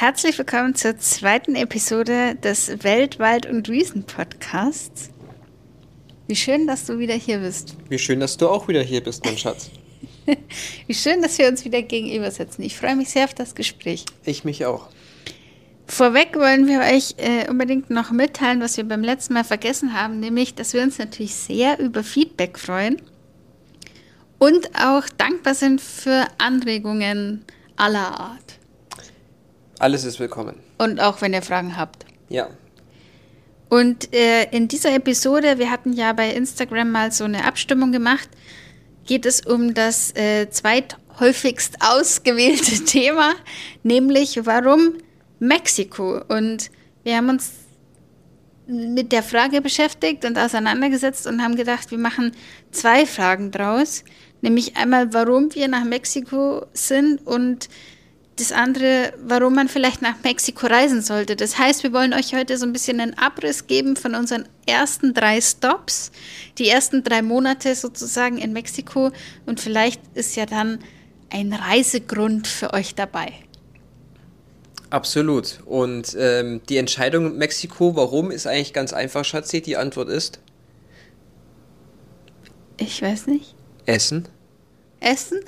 Herzlich willkommen zur zweiten Episode des Welt, Wald und Wiesen Podcasts. Wie schön, dass du wieder hier bist. Wie schön, dass du auch wieder hier bist, mein Schatz. Wie schön, dass wir uns wieder gegenüber sitzen. Ich freue mich sehr auf das Gespräch. Ich mich auch. Vorweg wollen wir euch äh, unbedingt noch mitteilen, was wir beim letzten Mal vergessen haben, nämlich, dass wir uns natürlich sehr über Feedback freuen und auch dankbar sind für Anregungen aller Art. Alles ist willkommen. Und auch wenn ihr Fragen habt. Ja. Und äh, in dieser Episode, wir hatten ja bei Instagram mal so eine Abstimmung gemacht, geht es um das äh, zweithäufigst ausgewählte Thema, nämlich warum Mexiko. Und wir haben uns mit der Frage beschäftigt und auseinandergesetzt und haben gedacht, wir machen zwei Fragen draus. Nämlich einmal, warum wir nach Mexiko sind und das andere, warum man vielleicht nach Mexiko reisen sollte. Das heißt, wir wollen euch heute so ein bisschen einen Abriss geben von unseren ersten drei Stops, die ersten drei Monate sozusagen in Mexiko und vielleicht ist ja dann ein Reisegrund für euch dabei. Absolut. Und ähm, die Entscheidung Mexiko, warum, ist eigentlich ganz einfach, Schatzi. Die Antwort ist Ich weiß nicht. Essen. Essen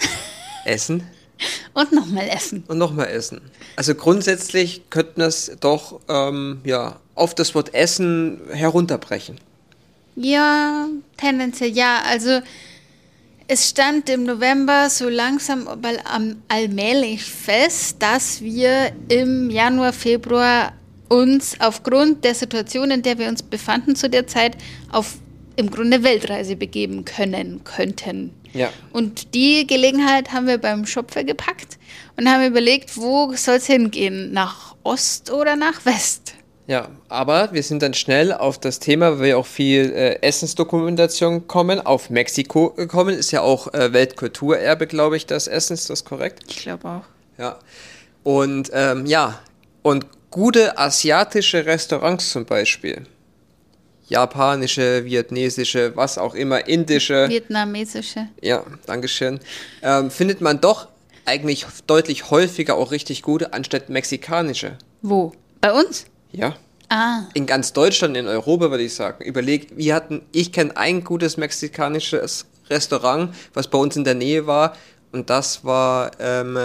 Essen und nochmal essen. und nochmal Essen. Also grundsätzlich könnten wir es doch ähm, ja, auf das Wort Essen herunterbrechen. Ja, tendenziell ja. Also es stand im November so langsam, aber allmählich fest, dass wir im Januar, Februar uns aufgrund der Situation, in der wir uns befanden zu der Zeit, auf im Grunde Weltreise begeben können, könnten. Ja. Und die Gelegenheit haben wir beim Schopfer gepackt und haben überlegt, wo soll es hingehen? Nach Ost oder nach West? Ja, aber wir sind dann schnell auf das Thema, weil wir auch viel äh, Essensdokumentation kommen, auf Mexiko gekommen. Ist ja auch äh, Weltkulturerbe, glaube ich, das Essen. Ist das korrekt? Ich glaube auch. Ja. Und ähm, ja, und gute asiatische Restaurants zum Beispiel. Japanische, vietnamesische, was auch immer, indische. Vietnamesische. Ja, Dankeschön. Ähm, findet man doch eigentlich deutlich häufiger auch richtig gute, anstatt mexikanische. Wo? Bei uns? Ja. Ah. In ganz Deutschland, in Europa würde ich sagen. Überleg, wir hatten, ich kenne ein gutes mexikanisches Restaurant, was bei uns in der Nähe war, und das war ähm,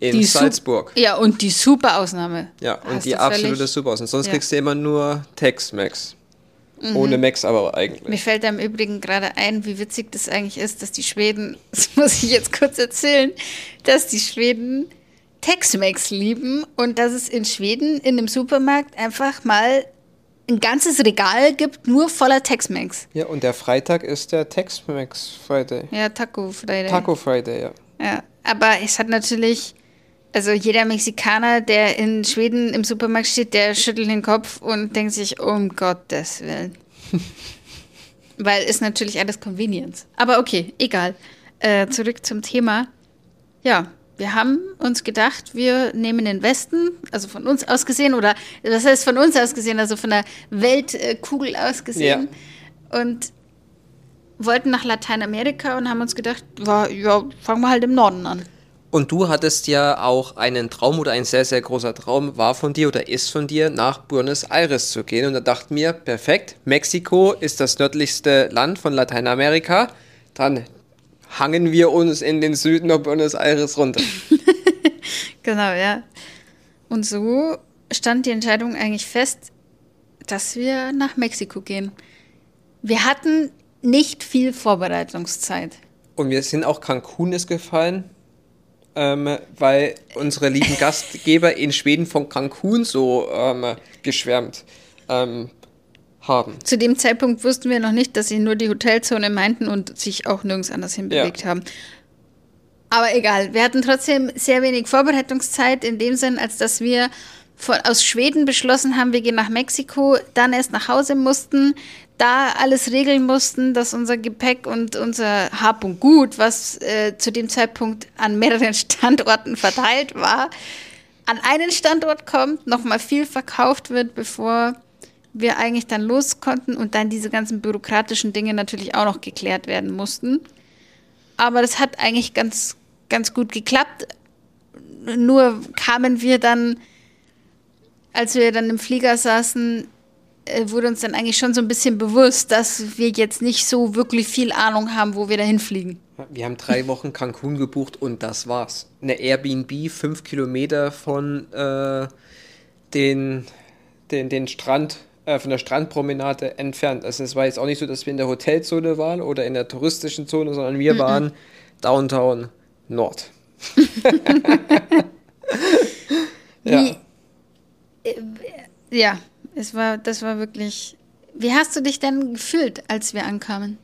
in Die Sup- Salzburg. Ja, und die super Ausnahme. Ja, Hast und die absolute völlig- Super aus. Und sonst Ja. kriegst du immer nur Tex-Mex. Mhm. Ohne Max aber eigentlich. Mir fällt da im Übrigen gerade ein, wie witzig das eigentlich ist, dass die Schweden, das muss ich jetzt kurz erzählen, dass die Schweden Tex-Mex lieben und dass es in Schweden in einem Supermarkt einfach mal ein ganzes Regal gibt, nur voller Tex-Mex. Ja, und der Freitag ist der Tex-Mex Friday. Ja, Taco Friday. Taco Friday, ja. Ja, aber es hat natürlich, also jeder Mexikaner, der in Schweden im Supermarkt steht, der schüttelt den Kopf und denkt sich, um Gottes Willen. Weil ist natürlich alles Convenience. Aber okay, egal. Äh, zurück zum Thema. Ja, wir haben uns gedacht, wir nehmen den Westen, also von uns aus gesehen, oder das heißt von uns aus gesehen, also von der Weltkugel aus gesehen. Und wollten nach Lateinamerika und haben uns gedacht, war, ja, fangen wir halt im Norden an. Und du hattest ja auch einen Traum oder ein sehr, sehr großer Traum war von dir oder ist von dir, nach Buenos Aires zu gehen. Und da dachten wir, perfekt, Mexiko ist das nördlichste Land von Lateinamerika. Dann hangen wir uns in den Süden nach Buenos Aires runter. Genau, ja. Und so stand die Entscheidung eigentlich fest, dass wir nach Mexiko gehen. Wir hatten nicht viel Vorbereitungszeit. Und mir sind auch Cancun ist gefallen, ähm, weil unsere lieben Gastgeber in Schweden von Cancun so ähm, geschwärmt ähm, haben. Zu dem Zeitpunkt wussten wir noch nicht, dass sie nur die Hotelzone meinten und sich auch nirgends anders hinbewegt Ja. haben. Aber egal, wir hatten trotzdem sehr wenig Vorbereitungszeit in dem Sinn, als dass wir von, aus Schweden beschlossen haben, wir gehen nach Mexiko, dann erst nach Hause mussten, da alles regeln mussten, dass unser Gepäck und unser Hab und Gut, was äh, zu dem Zeitpunkt an mehreren Standorten verteilt war, an einen Standort kommt, nochmal viel verkauft wird, bevor wir eigentlich dann los konnten und dann diese ganzen bürokratischen Dinge natürlich auch noch geklärt werden mussten. Aber das hat eigentlich ganz, ganz gut geklappt. Nur kamen wir dann als wir dann im Flieger saßen, äh, wurde uns dann eigentlich schon so ein bisschen bewusst, dass wir jetzt nicht so wirklich viel Ahnung haben, wo wir dahin fliegen. Wir haben drei Wochen Cancun gebucht und das war's. Eine Airbnb, fünf Kilometer von äh, den, den, den Strand, äh, von der Strandpromenade entfernt. Also es war jetzt auch nicht so, dass wir in der Hotelzone waren oder in der touristischen Zone, sondern wir mm -mm. waren Downtown Nord. ja. Wie, ja, es war, das war wirklich. Wie hast du dich denn gefühlt, als wir ankamen?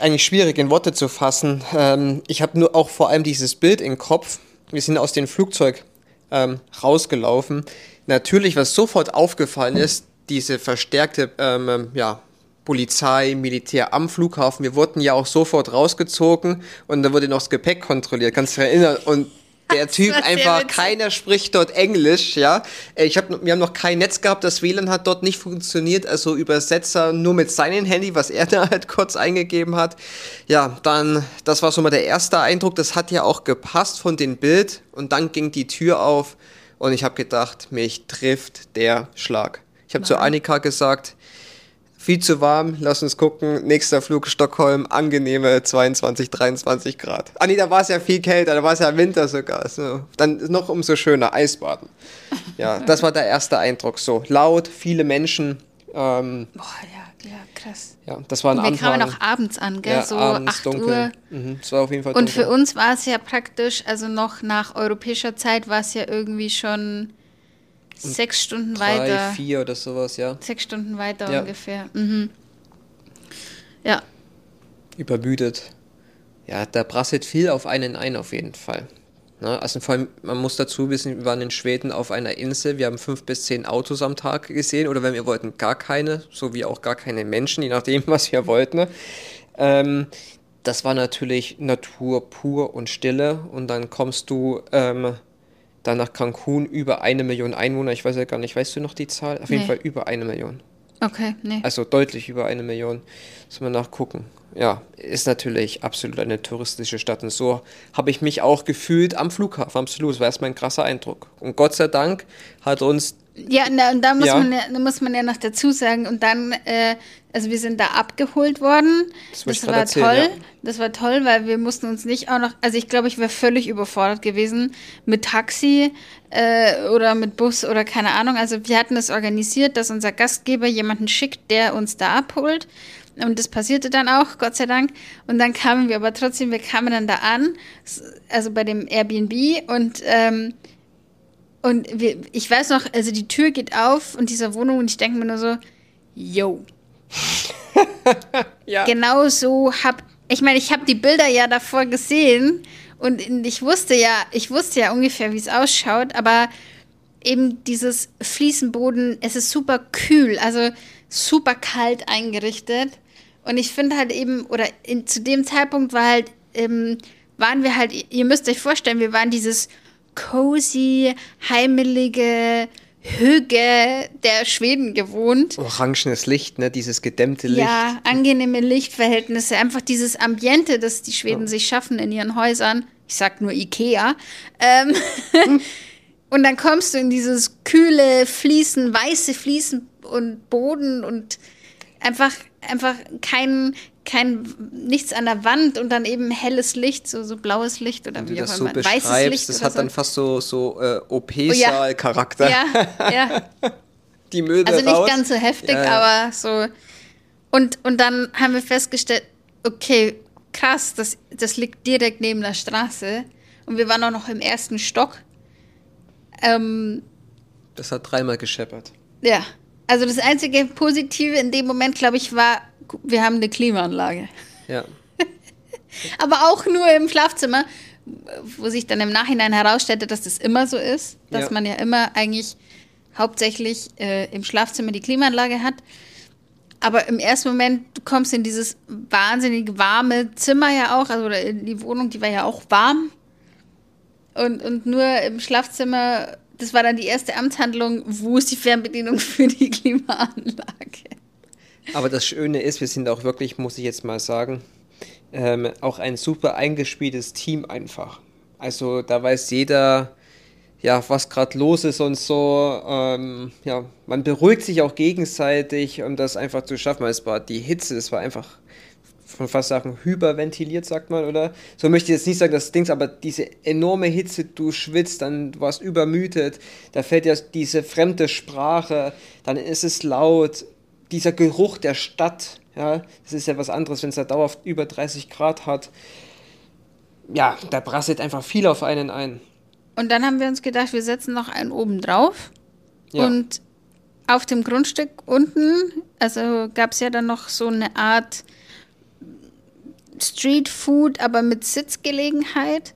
eigentlich schwierig in Worte zu fassen. Ähm, ich habe nur auch vor allem dieses Bild im Kopf. Wir sind aus dem Flugzeug ähm, rausgelaufen. Natürlich, was sofort aufgefallen ist, diese verstärkte ähm, ja, Polizei, Militär am Flughafen. Wir wurden ja auch sofort rausgezogen und da wurde noch das Gepäck kontrolliert. Kannst du dich erinnern? Und der Typ einfach, keiner spricht dort Englisch, ja. Ich hab, wir haben noch kein Netz gehabt, das WLAN hat dort nicht funktioniert, also Übersetzer nur mit seinem Handy, was er da halt kurz eingegeben hat. Ja, dann, das war so mal der erste Eindruck, das hat ja auch gepasst von dem Bild und dann ging die Tür auf und ich habe gedacht, mich trifft der Schlag. Ich habe zu Annika gesagt, viel zu warm, lass uns gucken. Nächster Flug Stockholm, angenehme 22, 23 Grad. Ah nee, da war es ja viel kälter, da war es ja Winter sogar. So. Dann noch umso schöner, Eisbaden. Ja, das war der erste Eindruck. So laut, viele Menschen. Ähm, Boah, ja, ja, krass. Ja, das war ein Und wir kamen noch abends an, gell? Ja, so abends, 8 dunkel. Uhr. Mhm, das war auf jeden Fall dunkel. Und für uns war es ja praktisch, also noch nach europäischer Zeit war es ja irgendwie schon Sechs Stunden drei, weiter. vier oder sowas, ja. Sechs Stunden weiter ja. ungefähr. Mhm. Ja. Übermüdet. Ja, da prasselt viel auf einen ein, auf jeden Fall. Ne, also vor allem, man muss dazu wissen, wir waren in Schweden auf einer Insel, wir haben fünf bis zehn Autos am Tag gesehen oder wenn wir wollten, gar keine, so wie auch gar keine Menschen, je nachdem, was wir wollten. Ne? Ähm, das war natürlich Natur pur und Stille und dann kommst du ähm, dann nach Cancun über eine Million Einwohner. Ich weiß ja gar nicht, weißt du noch die Zahl? Auf jeden Fall über eine Million. Okay, nee. Also deutlich über eine Million. Muss man nachgucken. Ja, ist natürlich absolut eine touristische Stadt. Und so habe ich mich auch gefühlt am Flughafen. Absolut. Das war erstmal ein krasser Eindruck. Und Gott sei Dank hat uns ja, na, und da muss, ja. Man ja, da muss man ja noch dazu sagen, und dann, äh, also wir sind da abgeholt worden. Das, das war erzählen, toll. Ja. Das war toll, weil wir mussten uns nicht auch noch, also ich glaube, ich wäre völlig überfordert gewesen mit Taxi äh, oder mit Bus oder keine Ahnung. Also wir hatten es das organisiert, dass unser Gastgeber jemanden schickt, der uns da abholt. Und das passierte dann auch, Gott sei Dank. Und dann kamen wir aber trotzdem, wir kamen dann da an, also bei dem Airbnb und ähm, und wir, ich weiß noch, also die Tür geht auf und dieser Wohnung und ich denke mir nur so, yo. ja. Genau so hab, ich meine, ich habe die Bilder ja davor gesehen und ich wusste ja, ich wusste ja ungefähr, wie es ausschaut, aber eben dieses Fliesenboden, es ist super kühl, also super kalt eingerichtet. Und ich finde halt eben, oder in, zu dem Zeitpunkt war halt, ähm, waren wir halt, ihr müsst euch vorstellen, wir waren dieses cozy, heimelige Hüge der Schweden gewohnt. Orangenes Licht, ne? dieses gedämmte Licht. Ja, angenehme Lichtverhältnisse, einfach dieses Ambiente, das die Schweden ja. sich schaffen in ihren Häusern. Ich sag nur Ikea. Ähm und dann kommst du in dieses kühle Fließen, weiße Fließen und Boden und einfach, einfach kein, kein nichts an der Wand und dann eben helles Licht, so, so blaues Licht oder wie, auch immer. So Weißes Licht. Das hat so. dann fast so, so äh, OP-Saal-Charakter. Oh, ja. ja, ja. Die Möde Also nicht raus. ganz so heftig, ja. aber so. Und, und dann haben wir festgestellt, okay, krass, das, das liegt direkt neben der Straße. Und wir waren auch noch im ersten Stock. Ähm, das hat dreimal gescheppert. Ja. Also das einzige Positive in dem Moment, glaube ich, war, wir haben eine Klimaanlage. Ja. Aber auch nur im Schlafzimmer, wo sich dann im Nachhinein herausstellte, dass das immer so ist, dass ja. man ja immer eigentlich hauptsächlich äh, im Schlafzimmer die Klimaanlage hat. Aber im ersten Moment, du kommst in dieses wahnsinnig warme Zimmer ja auch, also die Wohnung, die war ja auch warm. Und, und nur im Schlafzimmer, das war dann die erste Amtshandlung, wo ist die Fernbedienung für die Klimaanlage? Aber das Schöne ist, wir sind auch wirklich, muss ich jetzt mal sagen, ähm, auch ein super eingespieltes Team einfach. Also da weiß jeder, ja, was gerade los ist und so. Ähm, ja, man beruhigt sich auch gegenseitig, um das einfach zu schaffen. Es war die Hitze, es war einfach von fast sagen, hyperventiliert, sagt man, oder? So möchte ich jetzt nicht sagen, das Ding, aber diese enorme Hitze, du schwitzt, dann du warst übermüdet, da fällt ja diese fremde Sprache, dann ist es laut, dieser Geruch der Stadt, ja, das ist ja was anderes, wenn es da dauerhaft über 30 Grad hat. Ja, da prasselt einfach viel auf einen ein. Und dann haben wir uns gedacht, wir setzen noch einen oben drauf. Ja. Und auf dem Grundstück unten, also gab es ja dann noch so eine Art Street Food, aber mit Sitzgelegenheit.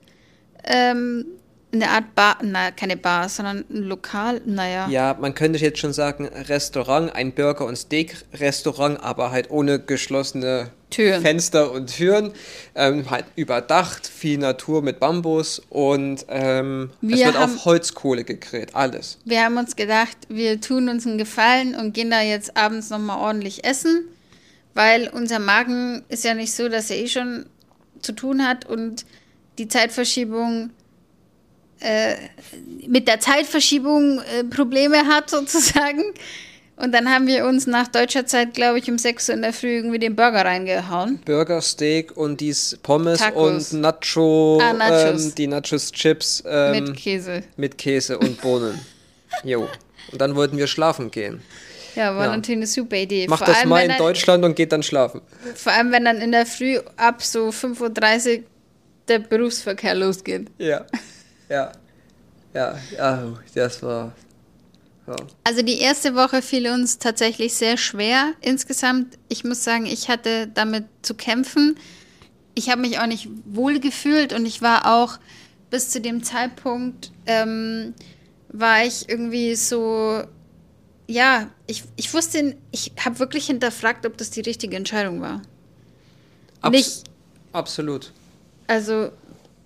Ähm, eine Art Bar, na, keine Bar, sondern ein Lokal, naja. Ja, man könnte jetzt schon sagen, Restaurant, ein Burger- und Steak-Restaurant, aber halt ohne geschlossene Türen. Fenster und Türen, ähm, halt überdacht, viel Natur mit Bambus und ähm, es wird haben, auf Holzkohle gegrillt, alles. Wir haben uns gedacht, wir tun uns einen Gefallen und gehen da jetzt abends nochmal ordentlich essen, weil unser Magen ist ja nicht so, dass er eh schon zu tun hat und die Zeitverschiebung äh, mit der Zeitverschiebung äh, Probleme hat, sozusagen. Und dann haben wir uns nach deutscher Zeit, glaube ich, um 6 Uhr in der Früh irgendwie den Burger reingehauen. Burger, Steak und dies Pommes Tacos. und Nacho, ah, Nachos. Ähm, die Nachos Chips. Ähm, mit Käse. Mit Käse und Bohnen. jo. Und dann wollten wir schlafen gehen. Ja, war ja. natürlich eine super Idee. Macht das mal in dann, Deutschland und geht dann schlafen. Vor allem, wenn dann in der Früh ab so 5.30 Uhr der Berufsverkehr losgeht. Ja. Ja. Ja, ja, das war. Ja. Also die erste Woche fiel uns tatsächlich sehr schwer insgesamt. Ich muss sagen, ich hatte damit zu kämpfen. Ich habe mich auch nicht wohl gefühlt und ich war auch bis zu dem Zeitpunkt, ähm, war ich irgendwie so, ja, ich, ich wusste, ich habe wirklich hinterfragt, ob das die richtige Entscheidung war. Abs nicht, absolut. Also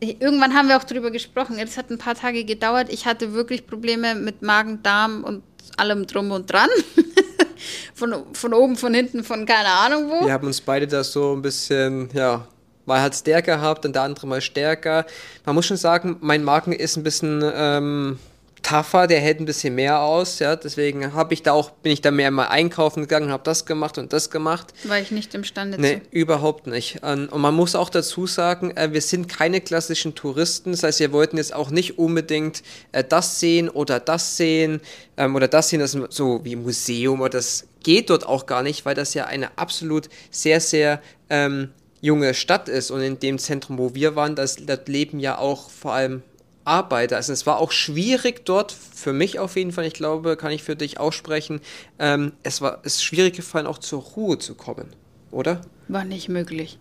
irgendwann haben wir auch drüber gesprochen. Es hat ein paar Tage gedauert. Ich hatte wirklich Probleme mit Magen, Darm und allem drum und dran. von, von oben, von hinten, von keine Ahnung wo. Wir haben uns beide da so ein bisschen, ja, mal hat stärker gehabt und der andere mal stärker. Man muss schon sagen, mein Magen ist ein bisschen ähm, tougher, der hält ein bisschen mehr aus, ja, deswegen habe ich da auch, bin ich da mehr mal einkaufen gegangen, habe das gemacht und das gemacht. War ich nicht imstande nee, zu? überhaupt nicht. Und man muss auch dazu sagen, äh, wir sind keine klassischen Touristen, das heißt, wir wollten jetzt auch nicht unbedingt äh, das sehen oder das sehen ähm, oder das sehen, das so wie Museum oder das geht dort auch gar nicht, weil das ja eine absolut sehr, sehr ähm, junge Stadt ist und in dem Zentrum, wo wir waren, das, dort leben ja auch vor allem Arbeiter. Also es war auch schwierig dort, für mich auf jeden Fall, ich glaube, kann ich für dich auch sprechen, ähm, es war es ist schwierig gefallen, auch zur Ruhe zu kommen, oder? War nicht möglich.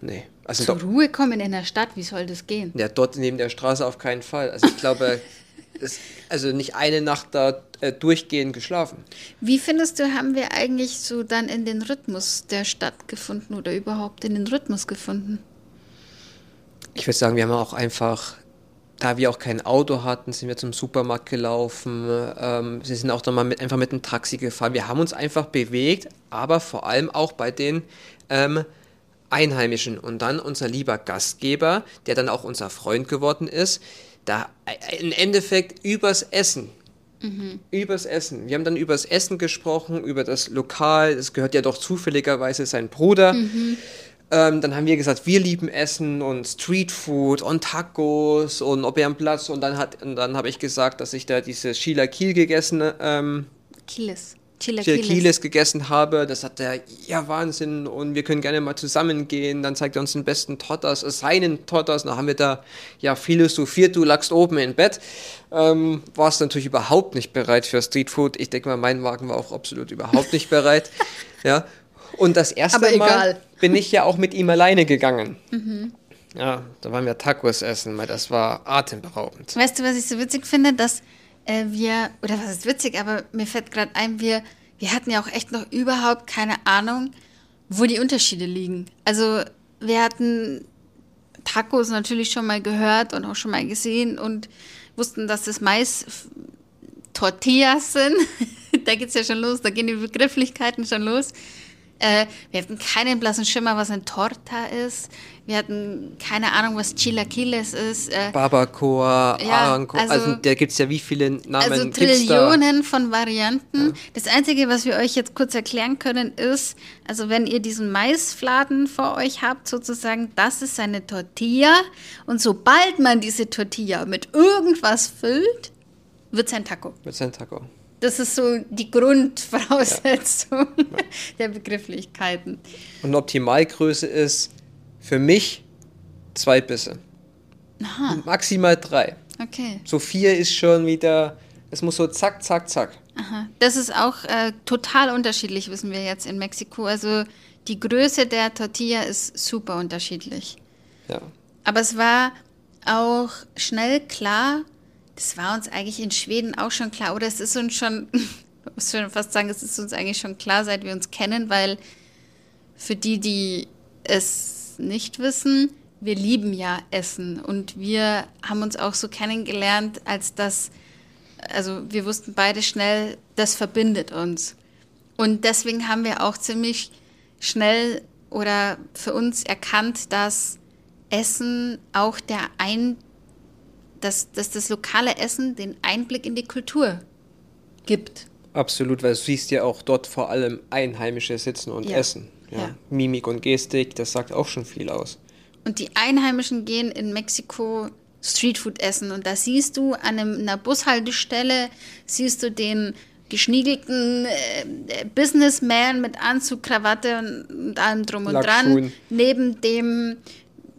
Nee. Also zur Ruhe kommen in der Stadt, wie soll das gehen? Ja, dort neben der Straße auf keinen Fall. Also ich glaube, es, also nicht eine Nacht da äh, durchgehend geschlafen. Wie findest du, haben wir eigentlich so dann in den Rhythmus der Stadt gefunden oder überhaupt in den Rhythmus gefunden? Ich würde sagen, wir haben auch einfach da wir auch kein Auto hatten, sind wir zum Supermarkt gelaufen. Ähm, sie sind auch dann mal mit, einfach mit dem Taxi gefahren. Wir haben uns einfach bewegt, aber vor allem auch bei den ähm, Einheimischen. Und dann unser lieber Gastgeber, der dann auch unser Freund geworden ist, da äh, im Endeffekt übers Essen. Mhm. Übers Essen. Wir haben dann übers Essen gesprochen, über das Lokal. Es gehört ja doch zufälligerweise sein Bruder. Mhm. Ähm, dann haben wir gesagt, wir lieben Essen und Streetfood und Tacos und ob er am Platz und dann hat und dann habe ich gesagt, dass ich da diese Sheila Kiel gegessen ähm, Kieles. Chilaquiles gegessen habe. Das hat er, ja Wahnsinn und wir können gerne mal zusammen gehen. Dann zeigt er uns den besten Totters, äh, seinen Totters. Dann haben wir da ja philosophiert, du lagst oben im Bett. Ähm, warst natürlich überhaupt nicht bereit für Streetfood. Ich denke mal, mein Wagen war auch absolut überhaupt nicht bereit. ja, und das erste Mal bin ich ja auch mit ihm alleine gegangen. Mhm. Ja, da waren wir Tacos essen, weil das war atemberaubend. Weißt du, was ich so witzig finde, dass äh, wir, oder was ist witzig, aber mir fällt gerade ein, wir, wir hatten ja auch echt noch überhaupt keine Ahnung, wo die Unterschiede liegen. Also wir hatten Tacos natürlich schon mal gehört und auch schon mal gesehen und wussten, dass das Mais Tortillas sind. da geht es ja schon los, da gehen die Begrifflichkeiten schon los. Äh, wir hatten keinen blassen Schimmer, was ein Torta ist. Wir hatten keine Ahnung, was Chilaquiles ist. Äh, Barbacoa, Ja, Aranco, also, also- da gibt es ja wie viele Namen also? Trillionen von Varianten. Das Einzige, was wir euch jetzt kurz erklären können, ist, also wenn ihr diesen Maisfladen vor euch habt, sozusagen, das ist eine Tortilla. Und sobald man diese Tortilla mit irgendwas füllt, wird es ein Taco. Mit seinem Taco. Das ist so die Grundvoraussetzung der Begrifflichkeiten. Und Optimalgröße ist für mich zwei Bisse. Maximal drei. Okay. So vier ist schon wieder, es muss so zack, zack, zack. Aha. Das ist auch äh, total unterschiedlich, wissen wir jetzt in Mexiko. Also die Größe der Tortilla ist super unterschiedlich. Ja. Aber es war auch schnell klar, das war uns eigentlich in Schweden auch schon klar, oder es ist uns schon, ich muss schon fast sagen, es ist uns eigentlich schon klar, seit wir uns kennen, weil für die, die es nicht wissen, wir lieben ja Essen und wir haben uns auch so kennengelernt, als das, also wir wussten beide schnell, das verbindet uns. Und deswegen haben wir auch ziemlich schnell oder für uns erkannt, dass Essen auch der ein, dass, dass das lokale Essen den Einblick in die Kultur gibt. Absolut, weil du siehst ja auch dort vor allem Einheimische sitzen und Ja. essen. Ja. Ja. Mimik und Gestik, das sagt auch schon viel aus. Und die Einheimischen gehen in Mexiko Streetfood essen. Und da siehst du an einem, einer Bushaltestelle, siehst du den geschniegelten äh, Businessman mit Anzug, Krawatte und, und allem drum und dran, Lackschuhen. neben dem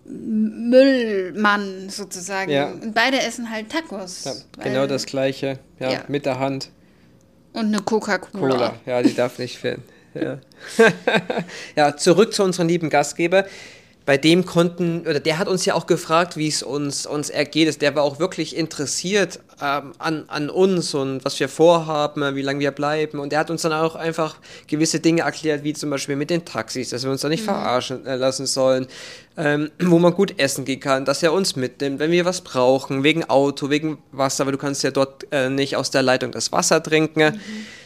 Müllmann sozusagen. Ja. Und beide essen halt Tacos. Ja, genau das gleiche. Ja, Ja. mit der Hand. Und eine Coca-Cola. Cola. Ja, die darf nicht fehlen. Ja. ja, zurück zu unserem lieben Gastgeber. Bei dem konnten, oder der hat uns ja auch gefragt, wie es uns, uns ergeht. Der war auch wirklich interessiert ähm, an, an uns und was wir vorhaben, wie lange wir bleiben. Und er hat uns dann auch einfach gewisse Dinge erklärt, wie zum Beispiel mit den Taxis, dass wir uns da nicht verarschen äh, lassen sollen, ähm, wo man gut essen gehen kann, dass er uns mitnimmt, wenn wir was brauchen, wegen Auto, wegen Wasser, weil du kannst ja dort äh, nicht aus der Leitung das Wasser trinken.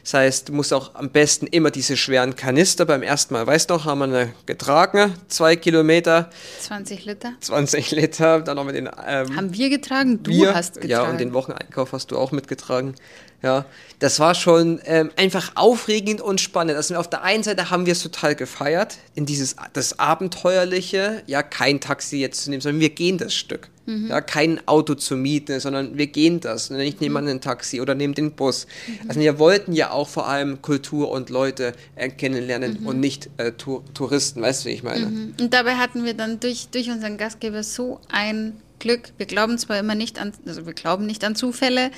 Das heißt, du musst auch am besten immer diese schweren Kanister. Beim ersten Mal, weißt du noch, haben wir eine getragen, zwei Kilometer, 20 Liter. 20 Liter, dann noch mit den ähm, Haben wir getragen? Du Bier. hast getragen. Ja, und den Wocheneinkauf hast du auch mitgetragen. Ja, das war schon ähm, einfach aufregend und spannend. Also auf der einen Seite haben wir es total gefeiert, in dieses das Abenteuerliche, ja, kein Taxi jetzt zu nehmen, sondern wir gehen das Stück. Mhm. Ja, kein Auto zu mieten, sondern wir gehen das. Und ich nehme an ein Taxi oder nehme den Bus. Mhm. Also wir wollten ja auch vor allem Kultur und Leute äh, kennenlernen Mhm. und nicht äh, Tour Touristen, weißt du, wie ich meine? Und dabei hatten wir dann durch, durch unseren Gastgeber so ein Glück. Wir glauben zwar immer nicht an, also wir glauben nicht an Zufälle,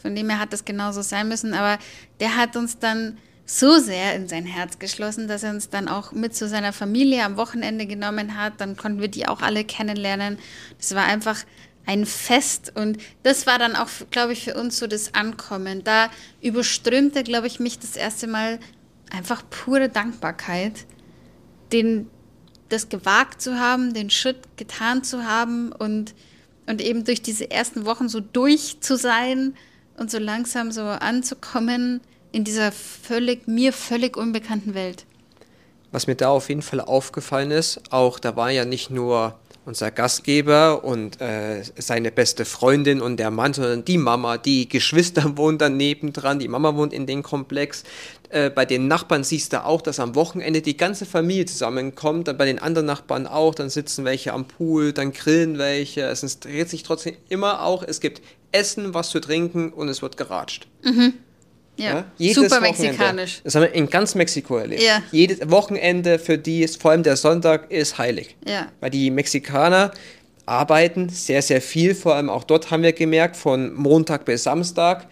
von dem her hat das genauso sein müssen, aber der hat uns dann so sehr in sein Herz geschlossen, dass er uns dann auch mit zu seiner Familie am Wochenende genommen hat. Dann konnten wir die auch alle kennenlernen. Das war einfach ein Fest und das war dann auch, glaube ich, für uns so das Ankommen. Da überströmte, glaube ich, mich das erste Mal einfach pure Dankbarkeit den, das gewagt zu haben, den Schritt getan zu haben und, und eben durch diese ersten Wochen so durch zu sein und so langsam so anzukommen in dieser völlig, mir völlig unbekannten Welt. Was mir da auf jeden Fall aufgefallen ist, auch da war ja nicht nur unser Gastgeber und äh, seine beste Freundin und der Mann, sondern die Mama, die Geschwister wohnen daneben dran, die Mama wohnt in dem Komplex. Äh, bei den Nachbarn siehst du auch, dass am Wochenende die ganze Familie zusammenkommt, dann bei den anderen Nachbarn auch, dann sitzen welche am Pool, dann grillen welche. Es dreht sich trotzdem immer auch, es gibt Essen, was zu trinken und es wird geratscht. Ja, Jedes super Wochenende. mexikanisch. Das haben wir in ganz Mexiko erlebt. Ja. Jedes Wochenende für die ist, vor allem der Sonntag, ist heilig. Ja. Weil die Mexikaner arbeiten sehr, sehr viel. Vor allem auch dort haben wir gemerkt, von Montag bis Samstag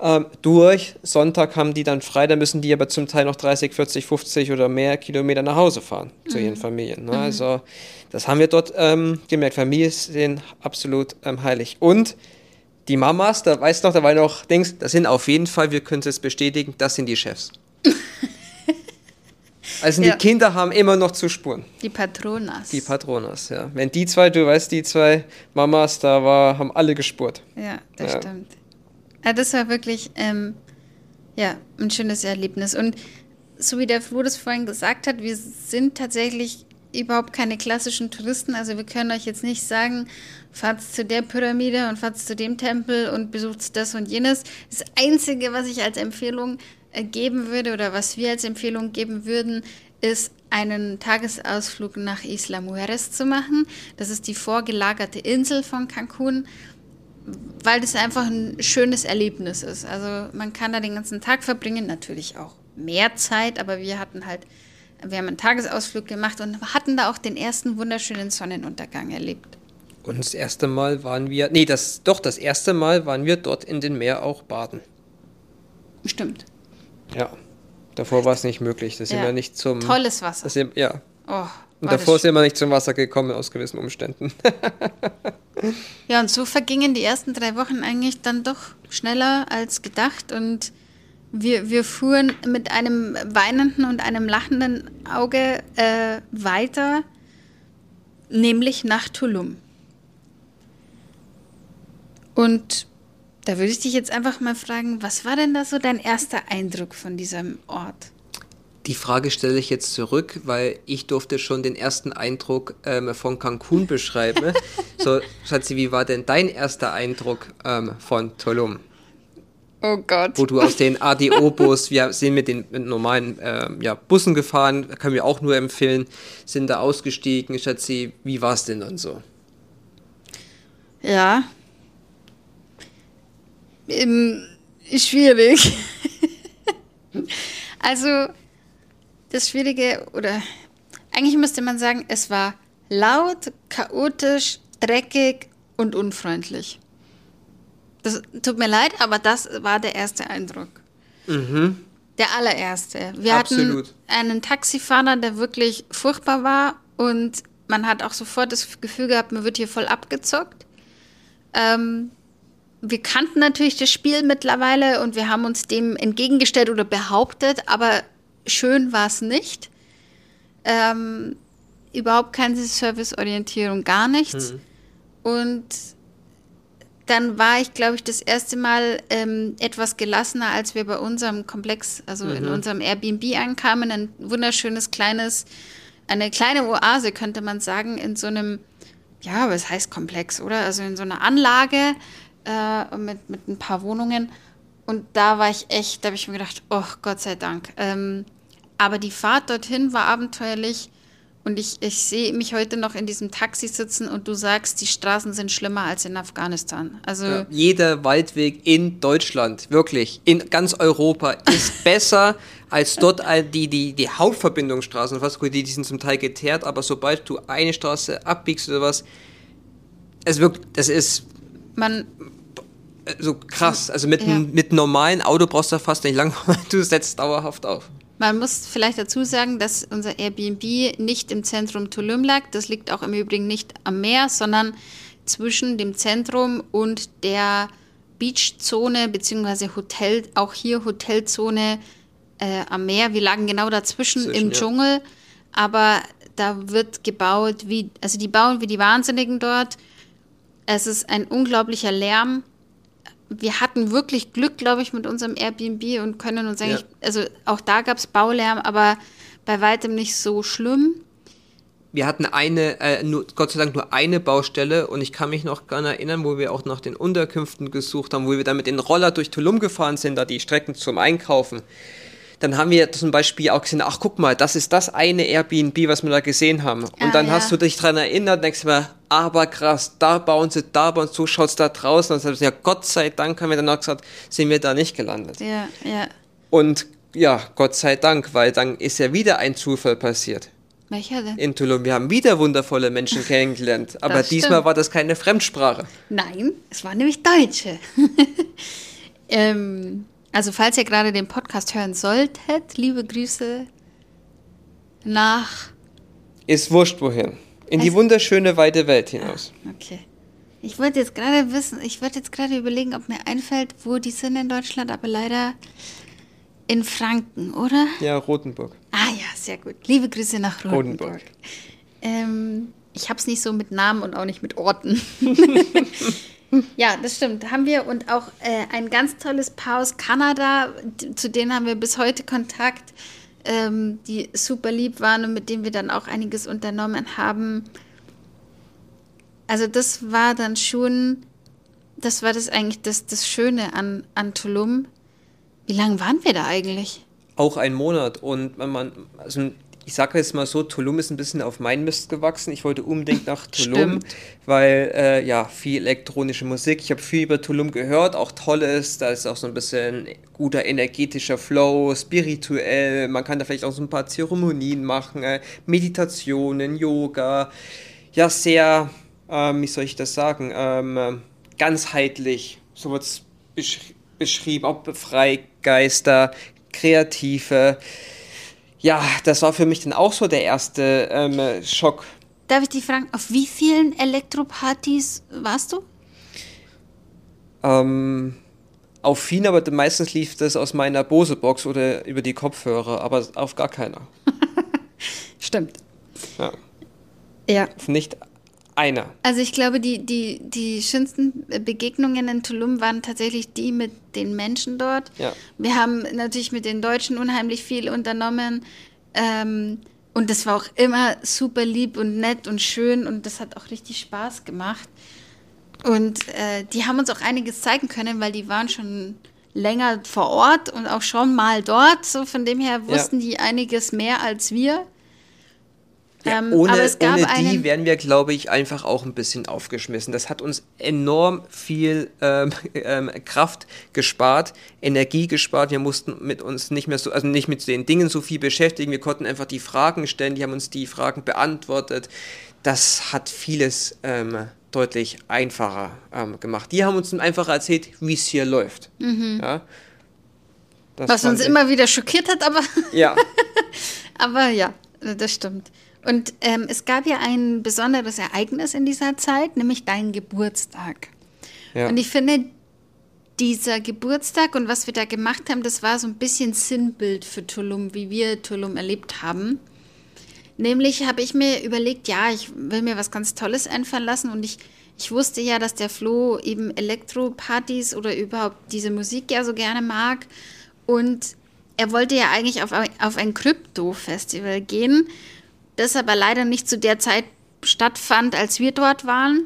ähm, durch. Sonntag haben die dann frei, da müssen die aber zum Teil noch 30, 40, 50 oder mehr Kilometer nach Hause fahren zu ihren Familien. Ne? Also das haben wir dort ähm, gemerkt. Familie ist denen absolut ähm, heilig. Und die Mamas, da weißt du noch, da war noch Dings, das sind auf jeden Fall, wir können es bestätigen, das sind die Chefs. Also Ja. die Kinder haben immer noch zu spuren. Die Patronas. Die Patronas, ja. Wenn die zwei, du weißt, die zwei Mamas, da war, haben alle gespurt. Ja, das Ja. stimmt. Ja, das war wirklich ähm, ja, ein schönes Erlebnis. Und so wie der Flo das vorhin gesagt hat, wir sind tatsächlich überhaupt keine klassischen Touristen. Also wir können euch jetzt nicht sagen, fahrt zu der Pyramide und fahrt zu dem Tempel und besucht das und jenes. Das Einzige, was ich als Empfehlung äh, geben würde oder was wir als Empfehlung geben würden, ist einen Tagesausflug nach Isla Mujeres zu machen. Das ist die vorgelagerte Insel von Cancun, weil das einfach ein schönes Erlebnis ist. Also man kann da den ganzen Tag verbringen, natürlich auch mehr Zeit, aber wir hatten halt, wir haben einen Tagesausflug gemacht und hatten da auch den ersten wunderschönen Sonnenuntergang erlebt. Und das erste Mal waren wir, nee, das, doch, das erste Mal waren wir dort in den Meer auch baden. Stimmt. Ja. Davor war es nicht möglich. Das sind Ja. wir nicht zum. Tolles Wasser. Sind, ja. Oh, Und davor sind wir nicht zum Wasser gekommen aus gewissen Umständen. Ja, und so vergingen die ersten drei Wochen eigentlich dann doch schneller als gedacht. Und wir, wir fuhren mit einem weinenden und einem lachenden Auge äh, weiter, nämlich nach Tulum. Und da würde ich dich jetzt einfach mal fragen, was war denn da so dein erster Eindruck von diesem Ort? Die Frage stelle ich jetzt zurück, weil ich durfte schon den ersten Eindruck ähm, von Cancun beschreiben. so, Schatzi, wie war denn dein erster Eindruck ähm, von Tulum? Oh Gott. Wo du aus den ADO-Bus, wir sind mit den mit normalen ähm, ja, Bussen gefahren, können wir auch nur empfehlen, sind da ausgestiegen. Schatzi, wie war es denn dann so? Ja. Ähm, schwierig. also, das Schwierige, oder eigentlich müsste man sagen, es war laut, chaotisch, dreckig und unfreundlich. Das tut mir leid, aber das war der erste Eindruck. Der allererste. Wir Absolut. hatten einen Taxifahrer, der wirklich furchtbar war und man hat auch sofort das Gefühl gehabt, man wird hier voll abgezockt. Ähm, wir kannten natürlich das Spiel mittlerweile und wir haben uns dem entgegengestellt oder behauptet, aber schön war es nicht. Ähm, überhaupt keine Serviceorientierung, gar nichts. Und dann war ich, glaube ich, das erste Mal ähm, etwas gelassener, als wir bei unserem Komplex, also in unserem Airbnb ankamen. Ein wunderschönes kleines, eine kleine Oase, könnte man sagen, in so einem, ja, was heißt Komplex, oder? Also in so einer Anlage äh, mit, mit ein paar Wohnungen. Und da war ich echt, da habe ich mir gedacht, oh Gott sei Dank. Ähm, aber die Fahrt dorthin war abenteuerlich. Und ich, ich sehe mich heute noch in diesem Taxi sitzen und du sagst, die Straßen sind schlimmer als in Afghanistan. Also Ja, jeder Waldweg in Deutschland, wirklich, in ganz Europa, ist besser als dort die, die, die Hauptverbindungsstraßen. Gut, die, die sind zum Teil geteert, aber sobald du eine Straße abbiegst oder was, es wirkt, das ist man, so krass. Also mit, Ja. einem mit einem normalen Auto brauchst du fast nicht lang, du setzt dauerhaft auf. Man muss vielleicht dazu sagen, dass unser Airbnb nicht im Zentrum Tulum lag. Das liegt auch im Übrigen nicht am Meer, sondern zwischen dem Zentrum und der Beachzone, beziehungsweise Hotel, auch hier Hotelzone äh, am Meer. Wir lagen genau dazwischen Zwischen, im ja. Dschungel, aber da wird gebaut wie, also die bauen wie die Wahnsinnigen dort. Es ist ein unglaublicher Lärm. Wir hatten wirklich Glück, glaube ich, mit unserem Airbnb und können uns eigentlich, also auch da gab es Baulärm, aber bei weitem nicht so schlimm. Wir hatten eine, äh, nur, Gott sei Dank nur eine Baustelle und ich kann mich noch daran erinnern, wo wir auch nach den Unterkünften gesucht haben, wo wir dann mit den Roller durch Tulum gefahren sind, da die Strecken zum Einkaufen. Dann haben wir zum Beispiel auch gesehen, ach guck mal, das ist das eine Airbnb, was wir da gesehen haben. Und Ah, dann ja. hast du dich dran erinnert, denkst du mir, aber krass, da bauen sie, da bauen sie, so schaut's da draußen. Und dann ja, Gott sei Dank haben wir dann auch gesagt, sind wir da nicht gelandet. Ja, ja. Und ja, Gott sei Dank, weil dann ist ja wieder ein Zufall passiert Welcher denn? in Tulum. Wir haben wieder wundervolle Menschen kennengelernt, aber diesmal war das keine Fremdsprache. Nein, es waren nämlich Deutsche. ähm, also falls ihr gerade den Podcast hören solltet, liebe Grüße nach. Ist wurscht wohin. In die wunderschöne weite Welt hinaus. Okay. Ich wollte jetzt gerade wissen, ich wollte jetzt gerade überlegen, ob mir einfällt, wo die sind in Deutschland, aber leider in Franken, oder? Ja, Rotenburg. Ah ja, sehr gut. Liebe Grüße nach Rotenburg. Rotenburg. Ähm, ich habe es nicht so mit Namen und auch nicht mit Orten. ja, das stimmt. Haben wir und auch äh, ein ganz tolles Paar aus Kanada, zu denen haben wir bis heute Kontakt. ähm, die super lieb waren und mit denen wir dann auch einiges unternommen haben. Also das war dann schon, das war das eigentlich das, das Schöne an, an Tulum. Wie lange waren wir da eigentlich? Auch ein Monat und man also ich sage jetzt mal so, Tulum ist ein bisschen auf mein Mist gewachsen. Ich wollte unbedingt nach Tulum, weil äh, ja, viel elektronische Musik. Ich habe viel über Tulum gehört, auch toll ist. Da ist auch so ein bisschen guter energetischer Flow, spirituell. Man kann da vielleicht auch so ein paar Zeremonien machen, äh, Meditationen, Yoga. Ja, sehr, ähm, wie soll ich das sagen, ähm, ganzheitlich. So wird es besch beschrieben, auch Freigeister, Kreative ja, das war für mich dann auch so der erste ähm, Schock. Darf ich dich fragen, auf wie vielen Elektropartys warst du? Ähm, auf vielen, aber meistens lief das aus meiner Bose-Box oder über die Kopfhörer, aber auf gar keiner. Stimmt. Ja. Ja. Nicht einer. Also ich glaube, die, die, die schönsten Begegnungen in Tulum waren tatsächlich die mit den Menschen dort. Ja. Wir haben natürlich mit den Deutschen unheimlich viel unternommen. Ähm, und das war auch immer super lieb und nett und schön und das hat auch richtig Spaß gemacht. Und äh, die haben uns auch einiges zeigen können, weil die waren schon länger vor Ort und auch schon mal dort. So von dem her wussten ja. die einiges mehr als wir. Ja, ähm, ohne, ohne die wären wir, glaube ich, einfach auch ein bisschen aufgeschmissen. Das hat uns enorm viel ähm, ähm, Kraft gespart, Energie gespart. Wir mussten mit uns nicht mehr so, also nicht mit den Dingen so viel beschäftigen. Wir konnten einfach die Fragen stellen, die haben uns die Fragen beantwortet. Das hat vieles ähm, deutlich einfacher ähm, gemacht. Die haben uns einfach erzählt, wie es hier läuft. Mhm. Ja? Was uns immer wieder schockiert hat, aber. Ja. aber ja, das stimmt. Und ähm, es gab ja ein besonderes Ereignis in dieser Zeit, nämlich deinen Geburtstag. Ja. Und ich finde, dieser Geburtstag und was wir da gemacht haben, das war so ein bisschen Sinnbild für Tulum, wie wir Tulum erlebt haben. Nämlich habe ich mir überlegt, ja, ich will mir was ganz Tolles einfallen lassen und ich, ich wusste ja, dass der Flo eben Elektropartys oder überhaupt diese Musik ja so gerne mag. Und er wollte ja eigentlich auf, auf ein Krypto-Festival gehen das aber leider nicht zu der Zeit stattfand, als wir dort waren.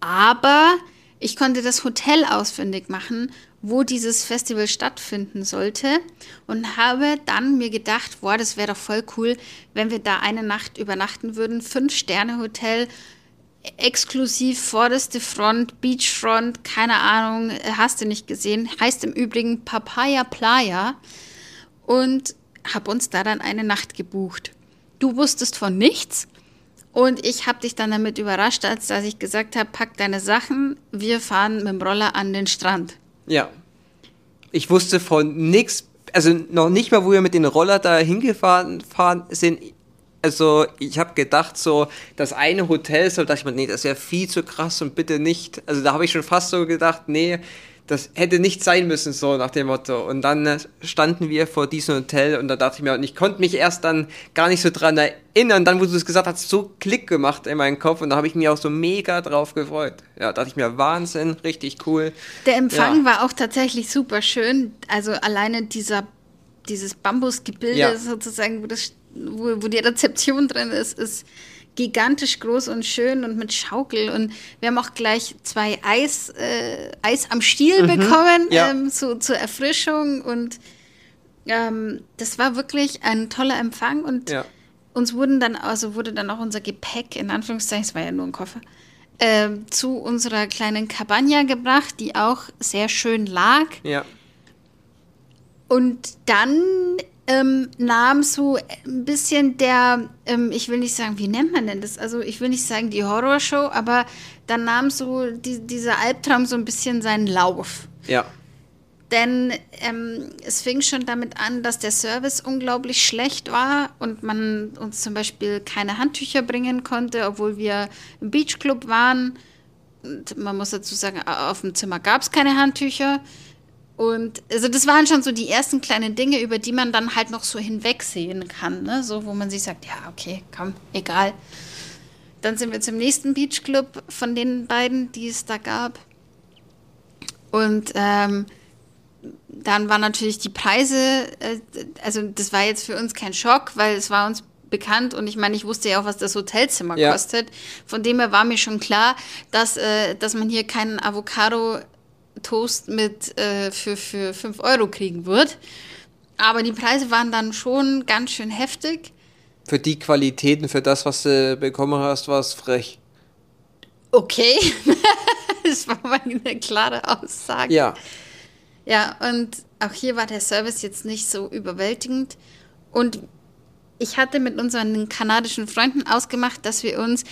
Aber ich konnte das Hotel ausfindig machen, wo dieses Festival stattfinden sollte und habe dann mir gedacht, boah, das wäre doch voll cool, wenn wir da eine Nacht übernachten würden. Fünf-Sterne-Hotel, exklusiv vorderste Front, Beachfront, keine Ahnung, hast du nicht gesehen. Heißt im Übrigen Papaya Playa und habe uns da dann eine Nacht gebucht. Du wusstest von nichts. Und ich habe dich dann damit überrascht, als dass ich gesagt habe, pack deine Sachen, wir fahren mit dem Roller an den Strand. Ja. Ich wusste von nichts, also noch nicht mal, wo wir mit den Roller da hingefahren fahren, sind. Also ich habe gedacht, so das eine Hotel, so dachte ich mir, nee, das wäre viel zu krass und bitte nicht. Also da habe ich schon fast so gedacht, nee, das hätte nicht sein müssen, so nach dem Motto. Und dann äh, standen wir vor diesem Hotel und da dachte ich mir, und ich konnte mich erst dann gar nicht so dran erinnern. Dann, wo du es gesagt hast, so Klick gemacht in meinen Kopf und da habe ich mich auch so mega drauf gefreut. Ja, dachte ich mir, Wahnsinn, richtig cool. Der Empfang ja. war auch tatsächlich super schön. Also alleine dieser, dieses Bambusgebilde ja. sozusagen, wo, das, wo, wo die Rezeption drin ist, ist gigantisch groß und schön und mit Schaukel. Und wir haben auch gleich zwei Eis, äh, Eis am Stiel mhm, bekommen ja. ähm, zu, zur Erfrischung. Und ähm, das war wirklich ein toller Empfang. Und ja. uns wurden dann, also wurde dann auch unser Gepäck, in Anführungszeichen, es war ja nur ein Koffer, äh, zu unserer kleinen Cabana gebracht, die auch sehr schön lag. Ja. Und dann ähm, nahm so ein bisschen der, ähm, ich will nicht sagen, wie nennt man denn das? Also ich will nicht sagen die Horrorshow, aber dann nahm so die, dieser Albtraum so ein bisschen seinen Lauf. Ja. Denn ähm, es fing schon damit an, dass der Service unglaublich schlecht war und man uns zum Beispiel keine Handtücher bringen konnte, obwohl wir im Beachclub waren. Und man muss dazu sagen, auf dem Zimmer gab es keine Handtücher. Und also das waren schon so die ersten kleinen Dinge, über die man dann halt noch so hinwegsehen kann, ne? So, wo man sich sagt, ja, okay, komm, egal. Dann sind wir zum nächsten Beachclub von den beiden, die es da gab. Und ähm, dann waren natürlich die Preise, äh, also das war jetzt für uns kein Schock, weil es war uns bekannt und ich meine, ich wusste ja auch, was das Hotelzimmer ja. kostet. Von dem her war mir schon klar, dass, äh, dass man hier keinen Avocado-Toast mit äh, für, für 5 Euro kriegen wird. Aber die Preise waren dann schon ganz schön heftig. Für die Qualitäten, für das, was du bekommen hast, war es frech. Okay. das war mal eine klare Aussage. Ja. Ja, und auch hier war der Service jetzt nicht so überwältigend. Und ich hatte mit unseren kanadischen Freunden ausgemacht, dass wir uns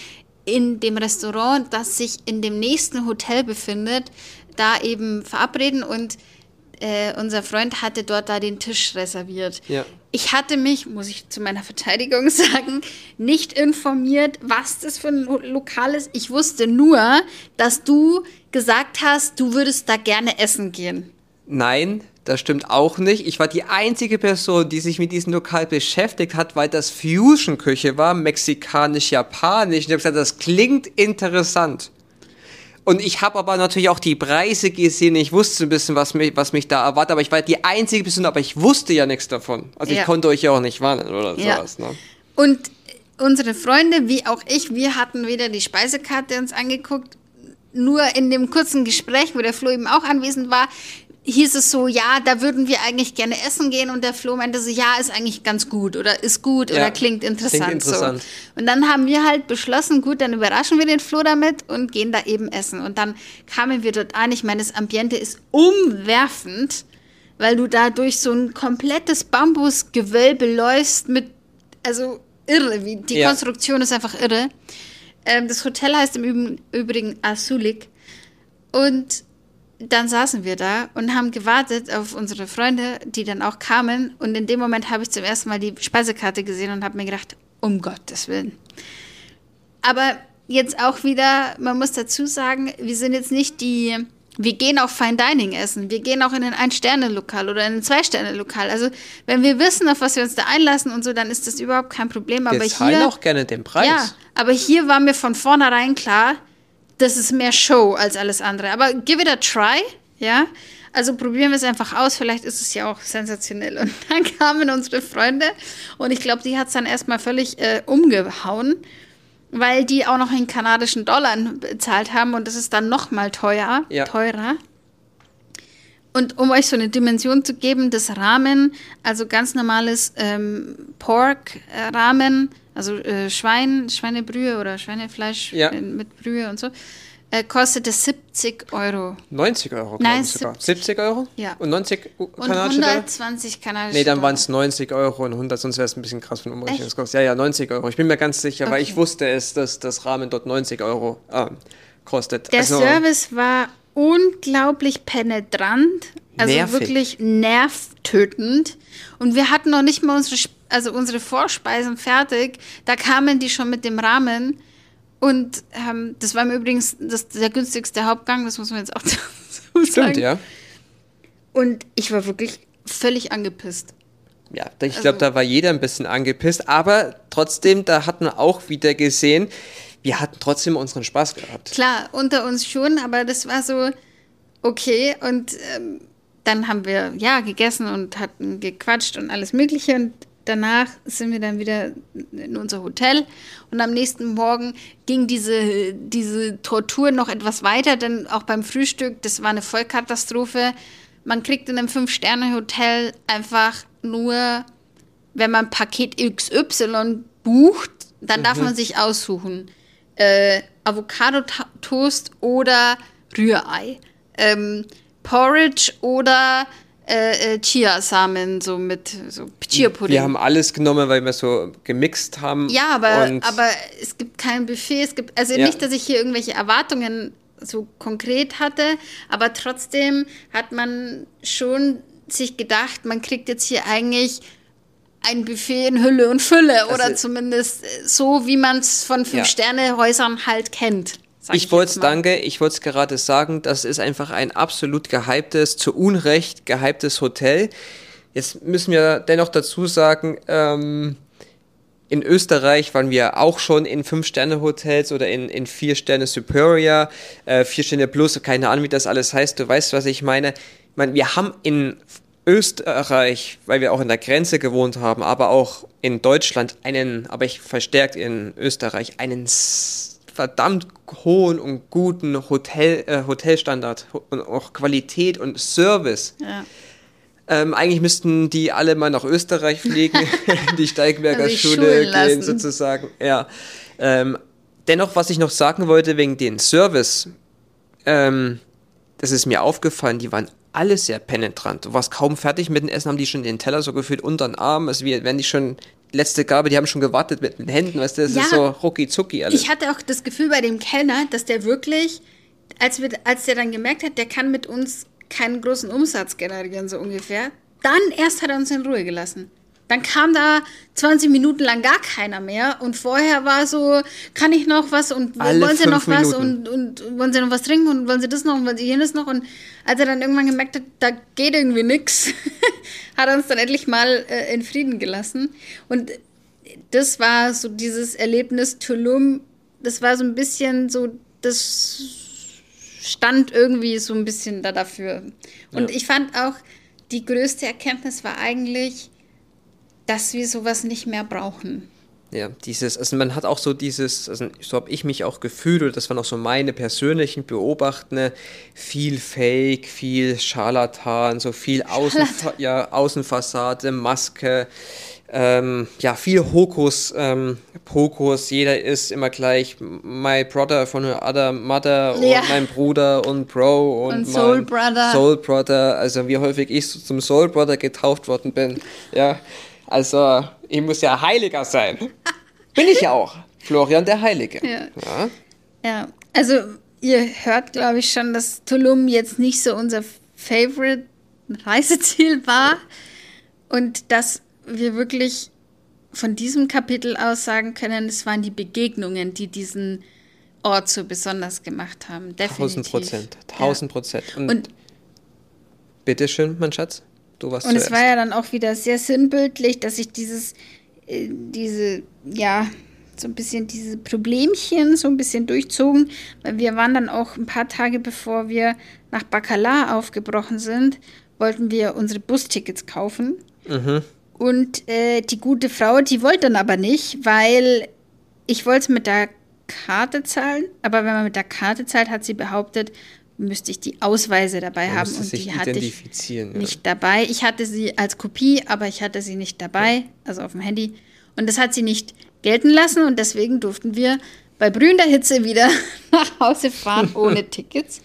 in dem Restaurant, das sich in dem nächsten Hotel befindet, da eben verabreden und äh, unser Freund hatte dort da den Tisch reserviert. Ja. Ich hatte mich, muss ich zu meiner Verteidigung sagen, nicht informiert, was das für ein Lokal ist. Ich wusste nur, dass du gesagt hast, du würdest da gerne essen gehen. Nein, das stimmt auch nicht. Ich war die einzige Person, die sich mit diesem Lokal beschäftigt hat, weil das Fusion-Küche war, mexikanisch-japanisch. Und ich habe gesagt, das klingt interessant. Und ich habe aber natürlich auch die Preise gesehen. Ich wusste ein bisschen, was mich, was mich da erwartet. Aber ich war die einzige Person, aber ich wusste ja nichts davon. Also ja. ich konnte euch ja auch nicht warnen oder ja. sowas. Ne? Und unsere Freunde, wie auch ich, wir hatten weder die Speisekarte uns angeguckt, nur in dem kurzen Gespräch, wo der Flo eben auch anwesend war, hieß es so, ja, da würden wir eigentlich gerne essen gehen und der Flo meinte so, ja, ist eigentlich ganz gut oder ist gut ja, oder klingt interessant, klingt interessant. So. Und dann haben wir halt beschlossen, gut, dann überraschen wir den Flo damit und gehen da eben essen. Und dann kamen wir dort an. Ich meine, das Ambiente ist umwerfend, weil du da durch so ein komplettes Bambusgewölbe läufst mit, also irre, wie die ja. Konstruktion ist einfach irre. Ähm, das Hotel heißt im Übrigen Azulik und dann saßen wir da und haben gewartet auf unsere Freunde, die dann auch kamen. Und in dem Moment habe ich zum ersten Mal die Speisekarte gesehen und habe mir gedacht, um Gottes Willen. Aber jetzt auch wieder, man muss dazu sagen, wir sind jetzt nicht die, wir gehen auch Fine Dining essen. Wir gehen auch in ein Ein-Sterne-Lokal oder in ein Zwei-Sterne-Lokal. Also, wenn wir wissen, auf was wir uns da einlassen und so, dann ist das überhaupt kein Problem. Wir aber zahlen hier, auch gerne den Preis. Ja, aber hier war mir von vornherein klar, das ist mehr Show als alles andere. Aber give it a try, ja. Also probieren wir es einfach aus, vielleicht ist es ja auch sensationell. Und dann kamen unsere Freunde und ich glaube, die hat es dann erstmal völlig äh, umgehauen, weil die auch noch in kanadischen Dollar bezahlt haben und das ist dann nochmal teuer, ja. teurer. Und um euch so eine Dimension zu geben, das Rahmen, also ganz normales ähm, Pork-Rahmen, also äh, Schwein, Schweinebrühe oder Schweinefleisch ja. mit Brühe und so, äh, kostete 70 Euro. 90 Euro, Nein, sogar. 70 Euro? Ja. Und 90 kanadische 120 kanadische Nee, dann waren es 90 Euro und 100, sonst wäre es ein bisschen krass von Umrechnungskosten. Ja, ja, 90 Euro. Ich bin mir ganz sicher, okay. weil ich wusste es, dass das Rahmen dort 90 Euro äh, kostet. Der also, Service war unglaublich penetrant, also nervig. wirklich nervtötend. Und wir hatten noch nicht mal unsere, also unsere Vorspeisen fertig. Da kamen die schon mit dem Rahmen. Und ähm, das war im Übrigen das, der günstigste Hauptgang, das muss man jetzt auch dazu sagen. Stimmt, ja. Und ich war wirklich völlig angepisst. Ja, ich glaube, also, da war jeder ein bisschen angepisst, aber trotzdem, da hat man auch wieder gesehen, wir hatten trotzdem unseren Spaß gehabt. Klar, unter uns schon, aber das war so okay. Und ähm, dann haben wir ja gegessen und hatten gequatscht und alles Mögliche. Und danach sind wir dann wieder in unser Hotel. Und am nächsten Morgen ging diese, diese Tortur noch etwas weiter, denn auch beim Frühstück, das war eine Vollkatastrophe. Man kriegt in einem Fünf-Sterne-Hotel einfach nur, wenn man Paket XY bucht, dann mhm. darf man sich aussuchen äh, Avocado-Toast oder Rührei. Ähm, Porridge oder äh, äh, Chiasamen, so mit so Chia-Pudding. Wir haben alles genommen, weil wir so gemixt haben. Ja, aber, aber es gibt kein Buffet. Es gibt, also ja. nicht, dass ich hier irgendwelche Erwartungen so konkret hatte, aber trotzdem hat man schon sich gedacht, man kriegt jetzt hier eigentlich ein Buffet in Hülle und Fülle also, oder zumindest so, wie man es von Fünf-Sterne-Häusern halt kennt. Ich wollte es, danke, ich wollte es gerade sagen, das ist einfach ein absolut gehyptes, zu Unrecht gehyptes Hotel. Jetzt müssen wir dennoch dazu sagen, ähm, in Österreich waren wir auch schon in Fünf-Sterne-Hotels oder in, in Vier-Sterne Superior, äh, Vier-Sterne Plus, keine Ahnung, wie das alles heißt. Du weißt, was ich meine. Ich meine, wir haben in Österreich, weil wir auch in der Grenze gewohnt haben, aber auch in Deutschland einen, aber ich verstärkt in Österreich, einen verdammt hohen und guten Hotel, äh, Hotelstandard und auch Qualität und Service. Ja. Ähm, eigentlich müssten die alle mal nach Österreich fliegen, die Steigenberger also Schule gehen sozusagen. Ja. Ähm, dennoch, was ich noch sagen wollte wegen den Service, ähm, das ist mir aufgefallen, die waren alle sehr penetrant. Du warst kaum fertig mit dem Essen, haben die schon den Teller so gefühlt unter den Arm, als wenn die schon letzte Gabe, die haben schon gewartet mit den Händen, weißt du, das ja, ist so rucki zucki alles. Ich hatte auch das Gefühl bei dem Kellner, dass der wirklich, als, wir, als der dann gemerkt hat, der kann mit uns keinen großen Umsatz generieren, so ungefähr, dann erst hat er uns in Ruhe gelassen. Dann kam da 20 Minuten lang gar keiner mehr und vorher war so, kann ich noch was und Alle wollen Sie noch was und, und wollen Sie noch was trinken und wollen Sie das noch und wollen Sie jenes noch und als er dann irgendwann gemerkt hat, da geht irgendwie nichts, hat er uns dann endlich mal äh, in Frieden gelassen und das war so dieses Erlebnis Tulum, das war so ein bisschen so, das stand irgendwie so ein bisschen da dafür. Und ja. ich fand auch, die größte Erkenntnis war eigentlich, dass wir sowas nicht mehr brauchen. Ja, dieses, also man hat auch so dieses, also so habe ich mich auch gefühlt, oder das waren auch so meine persönlichen Beobachtungen, viel Fake, viel Scharlatan, so viel Außenfa ja, Außenfassade, Maske, ähm, ja, viel Hokus, ähm, Pokus, jeder ist immer gleich my brother von other mother ja. und mein Bruder und Bro und, und Soul Brother. Soul Brother, also wie häufig ich zum Soul Brother getauft worden bin, ja. Also, ich muss ja Heiliger sein. Bin ich ja auch. Florian der Heilige. Ja. ja. ja. also ihr hört, glaube ich, schon, dass Tulum jetzt nicht so unser Favorite Reiseziel war und dass wir wirklich von diesem Kapitel aus sagen können, es waren die Begegnungen, die diesen Ort so besonders gemacht haben. Definitiv. Tausend Prozent. Tausend Prozent. Und, und bitteschön, mein Schatz. Warst Und zuerst. es war ja dann auch wieder sehr sinnbildlich, dass ich dieses, äh, diese, ja, so ein bisschen diese Problemchen so ein bisschen durchzogen, weil wir waren dann auch ein paar Tage bevor wir nach Bacala aufgebrochen sind, wollten wir unsere Bustickets kaufen. Mhm. Und äh, die gute Frau, die wollte dann aber nicht, weil ich wollte es mit der Karte zahlen, aber wenn man mit der Karte zahlt, hat sie behauptet, müsste ich die Ausweise dabei Man haben und die hatte ich nicht dabei. Ich hatte sie als Kopie, aber ich hatte sie nicht dabei, also auf dem Handy. Und das hat sie nicht gelten lassen und deswegen durften wir bei brühender Hitze wieder nach Hause fahren ohne Tickets.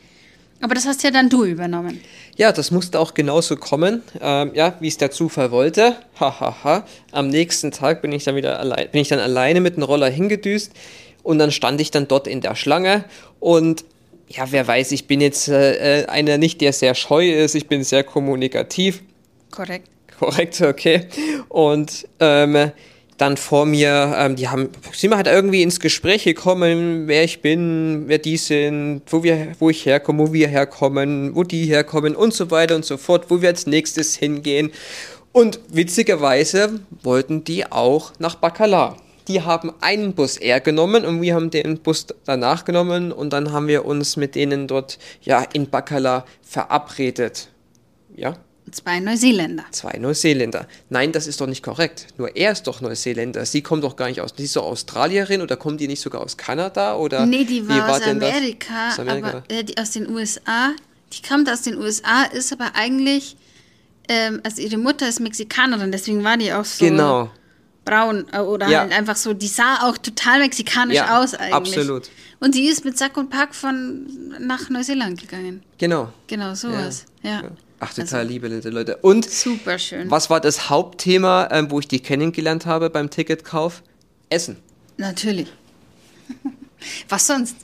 Aber das hast ja dann du übernommen. Ja, das musste auch genauso kommen, ähm, ja, wie es der Zufall wollte. Hahaha. Ha, ha. Am nächsten Tag bin ich dann wieder allein, bin ich dann alleine mit dem Roller hingedüst und dann stand ich dann dort in der Schlange und ja, wer weiß, ich bin jetzt äh, äh, einer nicht, der sehr scheu ist, ich bin sehr kommunikativ. Korrekt. Korrekt, okay. Und ähm, dann vor mir, ähm, die haben, sind wir halt irgendwie ins Gespräch gekommen, wer ich bin, wer die sind, wo, wir, wo ich herkomme, wo wir herkommen, wo die herkommen und so weiter und so fort, wo wir als nächstes hingehen. Und witzigerweise wollten die auch nach Bacala die haben einen Bus eher genommen und wir haben den Bus danach genommen und dann haben wir uns mit denen dort ja in Bacala verabredet. Ja? Zwei Neuseeländer. Zwei Neuseeländer. Nein, das ist doch nicht korrekt. Nur er ist doch Neuseeländer. Sie kommt doch gar nicht aus. Sie ist doch Australierin oder kommt die nicht sogar aus Kanada? Oder nee, die war, war aus, Amerika, aus, Amerika, aber äh, die aus den USA. Die kommt aus den USA, ist aber eigentlich, ähm, also ihre Mutter ist Mexikanerin, deswegen war die auch so. Genau braun äh, oder ja. halt einfach so, die sah auch total mexikanisch ja, aus eigentlich. Absolut. Und sie ist mit Sack und Pack von nach Neuseeland gegangen. Genau. Genau, sowas. Ja. ja. Ach, total also, liebe Leute. Und super schön. Was war das Hauptthema, ähm, wo ich die kennengelernt habe beim Ticketkauf? Essen. Natürlich. was sonst?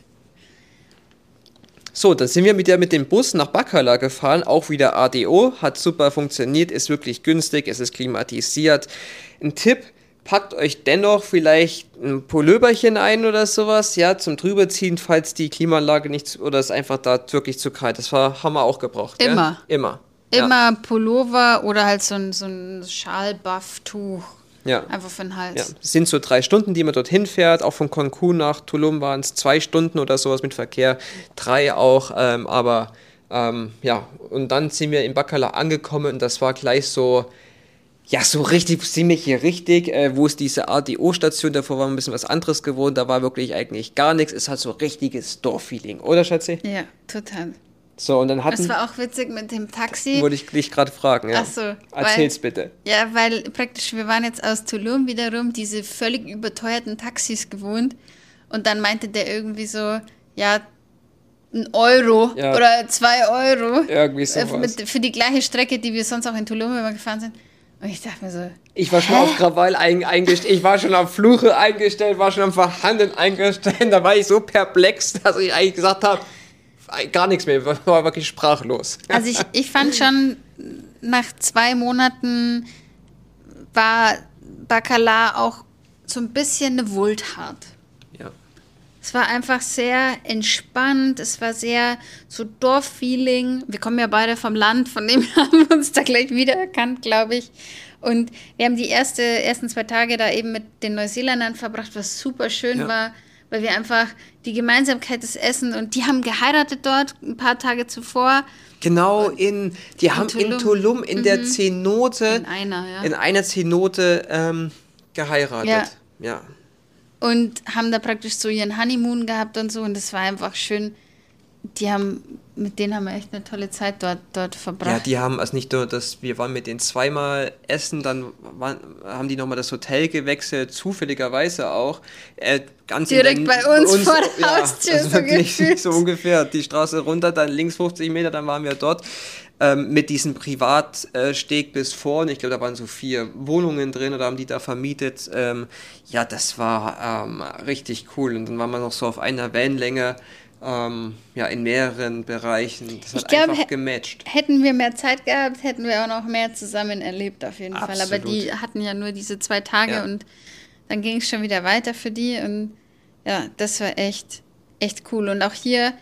So, dann sind wir mit, der, mit dem Bus nach Bacala gefahren, auch wieder ADO, hat super funktioniert, ist wirklich günstig, es ist klimatisiert. Ein Tipp, packt euch dennoch vielleicht ein Pulloverchen ein oder sowas, ja, zum drüberziehen, falls die Klimaanlage nicht oder es einfach da wirklich zu kalt ist. Das war, haben wir auch gebraucht. Immer. Ja? Immer. Immer ja. Pullover oder halt so ein, so ein Schal-Buff-Tuch. Ja. Einfach für den Hals. Ja, es sind so drei Stunden, die man dorthin fährt. Auch von Cancun nach Tulum waren es zwei Stunden oder sowas mit Verkehr. Drei auch, ähm, aber ähm, ja, und dann sind wir in Bacala angekommen und das war gleich so, ja, so richtig, ziemlich hier richtig, äh, wo es diese ADO-Station, davor war ein bisschen was anderes gewohnt, da war wirklich eigentlich gar nichts. Es hat so richtiges Dorffeeling, oder Schatzi? Ja, total. So, und dann hatten. Es war auch witzig mit dem Taxi. Wollte ich dich gerade fragen, ja. Ach so. Erzähl's weil, bitte. Ja, weil praktisch, wir waren jetzt aus Tulum wiederum diese völlig überteuerten Taxis gewohnt. Und dann meinte der irgendwie so, ja, ein Euro Ja. oder zwei Euro. Irgendwie äh, sowas. mit, für die gleiche Strecke, die wir sonst auch in Tulum immer gefahren sind. Und ich dachte mir so, Ich war schon auf Krawall ein, eingestellt, ich war schon auf Fluche eingestellt, war schon am Verhandeln eingestellt. Da war ich so perplex, dass ich eigentlich gesagt habe, gar nichts mehr, war wirklich sprachlos. Also ich, ich fand schon, nach zwei Monaten war Bacala auch so ein bisschen eine Wohltat. Es war einfach sehr entspannt, es war sehr so Dorffeeling. Wir kommen ja beide vom Land, von dem haben wir uns da gleich wiedererkannt, glaube ich. Und wir haben die erste, ersten zwei Tage da eben mit den Neuseeländern verbracht, was super schön Ja. war, weil wir einfach die Gemeinsamkeit des Essen und die haben geheiratet dort ein paar Tage zuvor. Genau in, die haben in Tulum. Tulum in der Zenote, In einer, ja. in einer Zenote ähm, geheiratet. Ja. ja. Und haben da praktisch so ihren Honeymoon gehabt und so und das war einfach schön. Die haben, mit denen haben wir echt eine tolle Zeit dort, dort Ja, verbracht. die haben also nicht nur das, wir waren mit denen zweimal essen, dann waren, haben die nochmal das Hotel gewechselt, zufälligerweise auch. Äh, ganz Direkt bei uns vor der Haustür, also so wirklich so ungefähr. Die Straße runter, dann links 50 Meter, dann waren wir dort. Ähm, mit diesem Privatsteg bis vorne, ich glaube, da waren so vier Wohnungen drin oder haben die da vermietet. Ähm, ja, das war ähm, richtig cool. Und dann waren wir noch so auf einer Wellenlänge, ähm, ja, in mehreren Bereichen. Das hat Ich glaube, einfach gematcht. Hätten wir mehr Zeit gehabt, hätten wir auch noch mehr zusammen erlebt, auf jeden Fall. Aber Absolut. die hatten ja nur diese zwei Tage Ja. und dann ging es schon wieder weiter für die. Und ja, das war echt, echt cool. Und auch hier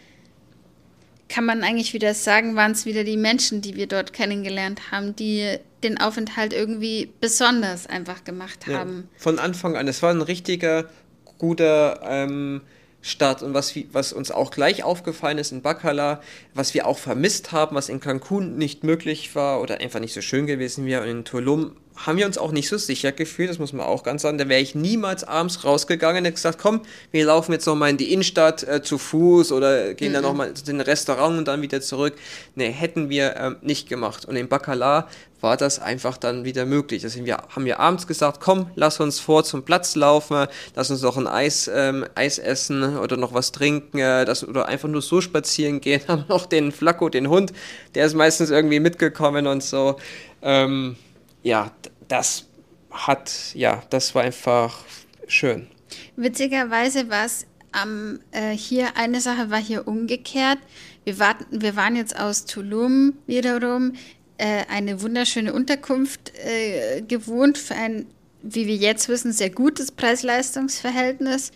kann man eigentlich wieder sagen, waren es wieder die Menschen, die wir dort kennengelernt haben, die den Aufenthalt irgendwie besonders einfach gemacht Ja, haben. von Anfang an. Es war ein richtiger, guter ähm, Start. Und was, was uns auch gleich aufgefallen ist in Bacala, was wir auch vermisst haben, was in Cancun nicht möglich war oder einfach nicht so schön gewesen wäre, und in Tulum haben wir uns auch nicht so sicher gefühlt, das muss man auch ganz sagen. Da wäre ich niemals abends rausgegangen und hätte gesagt, komm, wir laufen jetzt nochmal in die Innenstadt äh, zu Fuß oder gehen dann nochmal in den Restaurant und dann wieder zurück. Nee, hätten wir ähm, nicht gemacht. Und in Bacala war das einfach dann wieder möglich. Deswegen wir, haben wir abends gesagt, komm, lass uns vor zum Platz laufen, lass uns noch ein Eis, ähm, Eis essen oder noch was trinken äh, das, oder einfach nur so spazieren gehen. Haben noch den Flacco, den Hund, der ist meistens irgendwie mitgekommen und so. Ähm, ja, das hat, ja, das war einfach schön. Witzigerweise war es am, äh, hier, eine Sache war hier umgekehrt. Wir, warten, wir waren jetzt aus Tulum wiederum äh, eine wunderschöne Unterkunft äh, gewohnt für ein, wie wir jetzt wissen, sehr gutes Preis-Leistungs-Verhältnis. äh,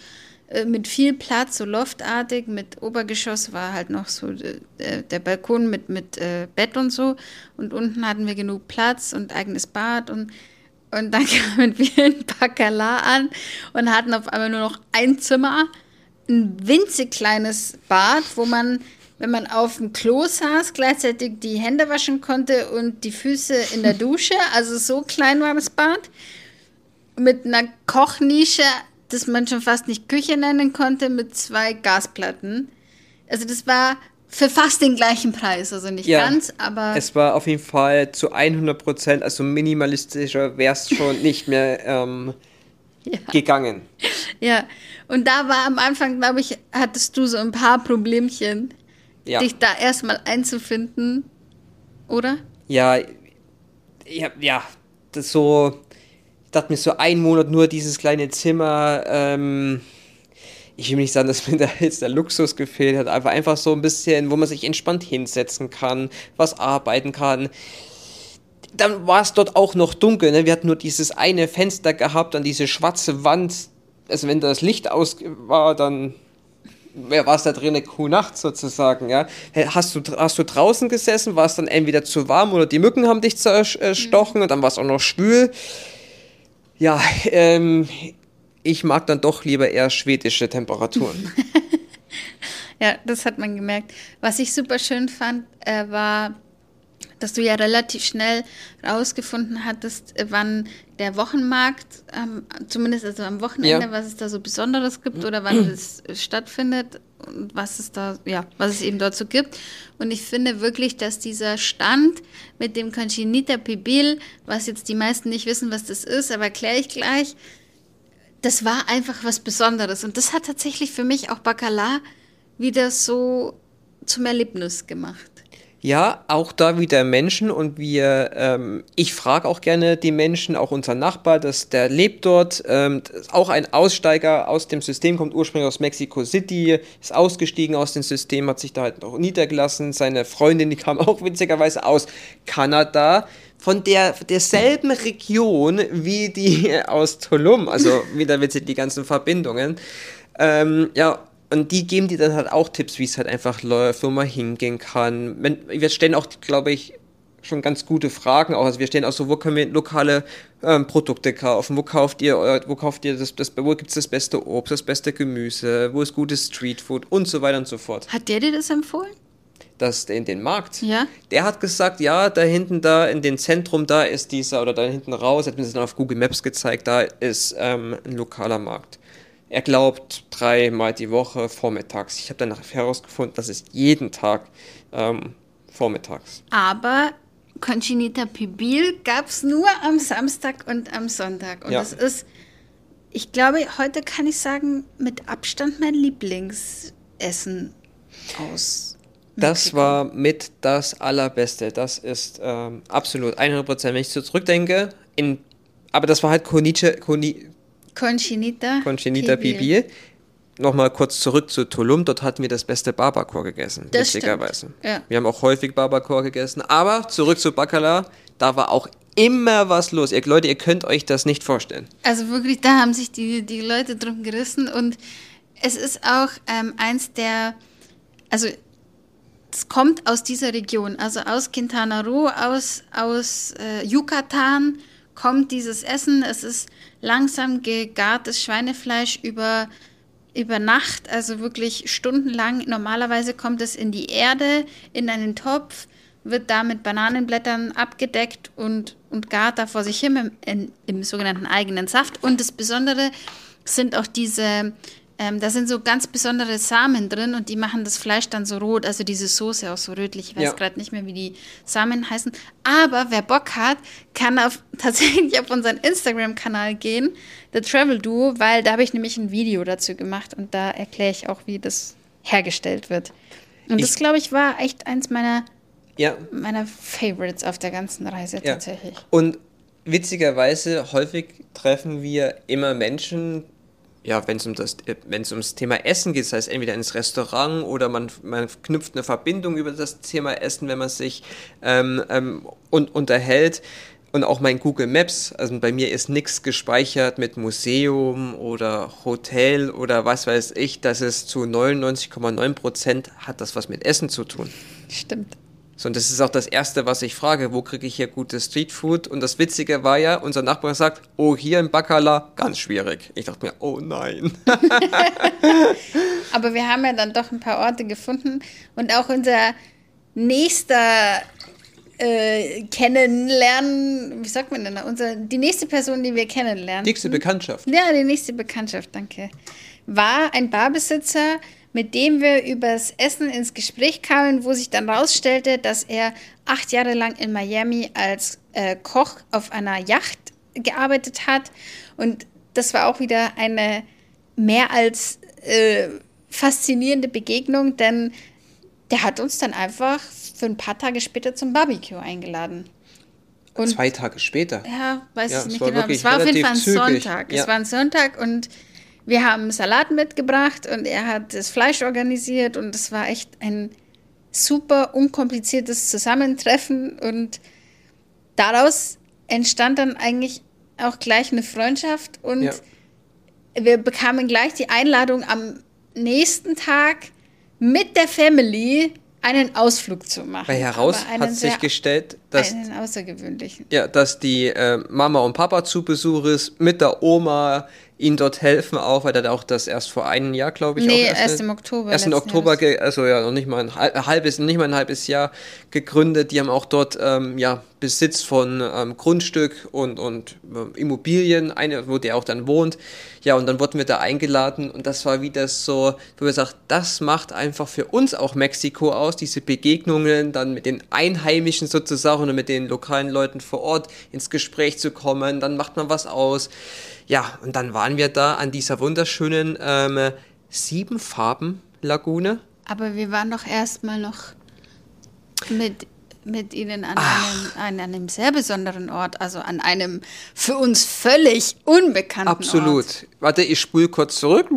Mit viel Platz, so loftartig, mit Obergeschoss war halt noch so äh, der Balkon mit, mit äh, Bett und so. Und unten hatten wir genug Platz und eigenes Bad und und dann kamen wir in Bacala an und hatten auf einmal nur noch ein Zimmer, ein winzig kleines Bad, wo man, wenn man auf dem Klo saß, gleichzeitig die Hände waschen konnte und die Füße in der Dusche. Also so klein war das Bad. Mit einer Kochnische, das man schon fast nicht Küche nennen konnte, mit zwei Gasplatten. Also das war für fast den gleichen Preis. Also nicht Ja, ganz, aber Es war auf jeden Fall zu 100 Prozent, also minimalistischer wäre es schon nicht mehr ähm, Ja. gegangen. Ja, und da war am Anfang, glaube ich, hattest du so ein paar Problemchen, Ja. dich da erstmal einzufinden, oder? Ja, ja, ja, das so, dachte mir so ein Monat nur dieses kleine Zimmer, ähm, ich will nicht sagen, dass mir da jetzt der Luxus gefehlt hat, aber einfach so ein bisschen, wo man sich entspannt hinsetzen kann, was arbeiten kann. Dann war es dort auch noch dunkel, ne? wir hatten nur dieses eine Fenster gehabt, dann diese schwarze Wand, also wenn das Licht aus war, dann war es da drin, cool Nacht sozusagen, ja. Hast du, hast du draußen gesessen, war es dann entweder zu warm oder die Mücken haben dich zerstochen und dann war es auch noch schwül. Ja, ähm, ich mag dann doch lieber eher schwedische Temperaturen. ja, das hat man gemerkt. Was ich super schön fand, äh, war, dass du ja relativ schnell rausgefunden hattest, äh, wann der Wochenmarkt, ähm, zumindest also am Wochenende, ja. was es da so Besonderes gibt oder wann es äh, stattfindet was es da, ja, was es eben so gibt. Und ich finde wirklich, dass dieser Stand mit dem Conchinita Pibil, was jetzt die meisten nicht wissen, was das ist, aber erkläre ich gleich, das war einfach was Besonderes. Und das hat tatsächlich für mich auch Bacala wieder so zum Erlebnis gemacht. Ja, auch da wieder Menschen und wir, ähm, ich frage auch gerne die Menschen, auch unser Nachbar, das, der lebt dort, ähm, auch ein Aussteiger aus dem System, kommt ursprünglich aus Mexico City, ist ausgestiegen aus dem System, hat sich da halt noch niedergelassen. Seine Freundin, die kam auch witzigerweise aus Kanada, von der derselben Region wie die aus Tulum, also wieder witzig die ganzen Verbindungen. Ähm, ja, und die geben dir dann halt auch Tipps, wie es halt einfach läuft, wo man hingehen kann. Wir stellen auch, glaube ich, schon ganz gute Fragen auch. Also wir stellen auch so, wo können wir lokale ähm, Produkte kaufen? Wo kauft ihr, wo kauft ihr das, das wo gibt es das beste Obst, das beste Gemüse, wo ist gutes Streetfood und so weiter und so fort. Hat der dir das empfohlen? Das in den Markt. Ja. Der hat gesagt, ja, da hinten da in dem Zentrum da ist dieser oder da hinten raus, hat mir das dann auf Google Maps gezeigt, da ist ähm, ein lokaler Markt. Er glaubt dreimal die Woche vormittags. Ich habe dann herausgefunden, das ist jeden Tag ähm, vormittags. Aber Conchinita Pibil gab es nur am Samstag und am Sonntag. Und ja. das ist, ich glaube, heute kann ich sagen, mit Abstand mein Lieblingsessen aus. Das war mit das Allerbeste. Das ist ähm, absolut 100%. Wenn ich so zurückdenke, in, aber das war halt Koniche, Koni, Conchinita. Conchinita Pibil. Nochmal kurz zurück zu Tulum. Dort hatten wir das beste Barbacoa gegessen, das witzigerweise. Ja. Wir haben auch häufig Barbacoa gegessen. Aber zurück zu Bacala. Da war auch immer was los. Ihr, Leute, ihr könnt euch das nicht vorstellen. Also wirklich, da haben sich die, die Leute drum gerissen. Und es ist auch ähm, eins der, also es kommt aus dieser Region, also aus Quintana Roo, aus, aus äh, Yucatan kommt dieses Essen. Es ist langsam gegartes Schweinefleisch über, über Nacht, also wirklich stundenlang. Normalerweise kommt es in die Erde, in einen Topf, wird da mit Bananenblättern abgedeckt und, und gart da vor sich hin im, in, im sogenannten eigenen Saft. Und das Besondere sind auch diese ähm, da sind so ganz besondere Samen drin und die machen das Fleisch dann so rot, also diese Soße auch so rötlich. Ich weiß ja. gerade nicht mehr, wie die Samen heißen. Aber wer Bock hat, kann auf, tatsächlich auf unseren Instagram-Kanal gehen, The Travel Duo, weil da habe ich nämlich ein Video dazu gemacht und da erkläre ich auch, wie das hergestellt wird. Und ich, das, glaube ich, war echt eins meiner, ja. meiner Favorites auf der ganzen Reise ja. tatsächlich. Und witzigerweise häufig treffen wir immer Menschen, ja, wenn es um das, wenn es ums Thema Essen geht, das heißt entweder ins Restaurant oder man, man knüpft eine Verbindung über das Thema Essen, wenn man sich ähm, ähm, und, unterhält. Und auch mein Google Maps, also bei mir ist nichts gespeichert mit Museum oder Hotel oder was weiß ich, das ist zu 99,9 Prozent hat das was mit Essen zu tun. Stimmt. So, und das ist auch das Erste, was ich frage, wo kriege ich hier gutes Streetfood? Und das Witzige war ja, unser Nachbar sagt, oh, hier in Bacala, ganz schwierig. Ich dachte mir, oh nein. Aber wir haben ja dann doch ein paar Orte gefunden und auch unser nächster äh, kennenlernen, wie sagt man denn da? Unser, die nächste Person, die wir kennenlernen. Nächste Bekanntschaft. Ja, die nächste Bekanntschaft, danke. War ein Barbesitzer, mit dem wir übers Essen ins Gespräch kamen, wo sich dann rausstellte, dass er acht Jahre lang in Miami als äh, Koch auf einer Yacht gearbeitet hat. Und das war auch wieder eine mehr als äh, faszinierende Begegnung, denn der hat uns dann einfach für ein paar Tage später zum Barbecue eingeladen. Und Zwei Tage später? Ja, weiß ja, ich nicht genau. Es war auf jeden Fall ein zügig. Sonntag. Ja. Es war ein Sonntag und wir haben Salat mitgebracht und er hat das Fleisch organisiert und es war echt ein super unkompliziertes Zusammentreffen und daraus entstand dann eigentlich auch gleich eine Freundschaft und ja. wir bekamen gleich die Einladung am nächsten Tag mit der Family einen Ausflug zu machen. Weil heraus hat sich gestellt, dass, ja, dass die äh, Mama und Papa zu Besuch ist, mit der Oma ihnen dort helfen auch, weil er auch das erst vor einem Jahr, glaube ich, Nee, auch erst im Oktober Erst im Oktober, also ja, noch nicht mal ein hal- halbes, nicht mal ein halbes Jahr gegründet. Die haben auch dort ähm, ja, Besitz von ähm, Grundstück und, und ähm, Immobilien, eine, wo der auch dann wohnt. Ja, und dann wurden wir da eingeladen und das war wieder so, wo wir sagt, das macht einfach für uns auch Mexiko aus, diese Begegnungen dann mit den Einheimischen sozusagen und mit den lokalen Leuten vor Ort ins Gespräch zu kommen, dann macht man was aus. Ja, und dann waren wir da an dieser wunderschönen ähm, sieben Farben Lagune. Aber wir waren doch erstmal noch mit, mit ihnen an einem, an einem sehr besonderen Ort, also an einem für uns völlig unbekannten Absolut. Ort. Warte, ich spule kurz zurück.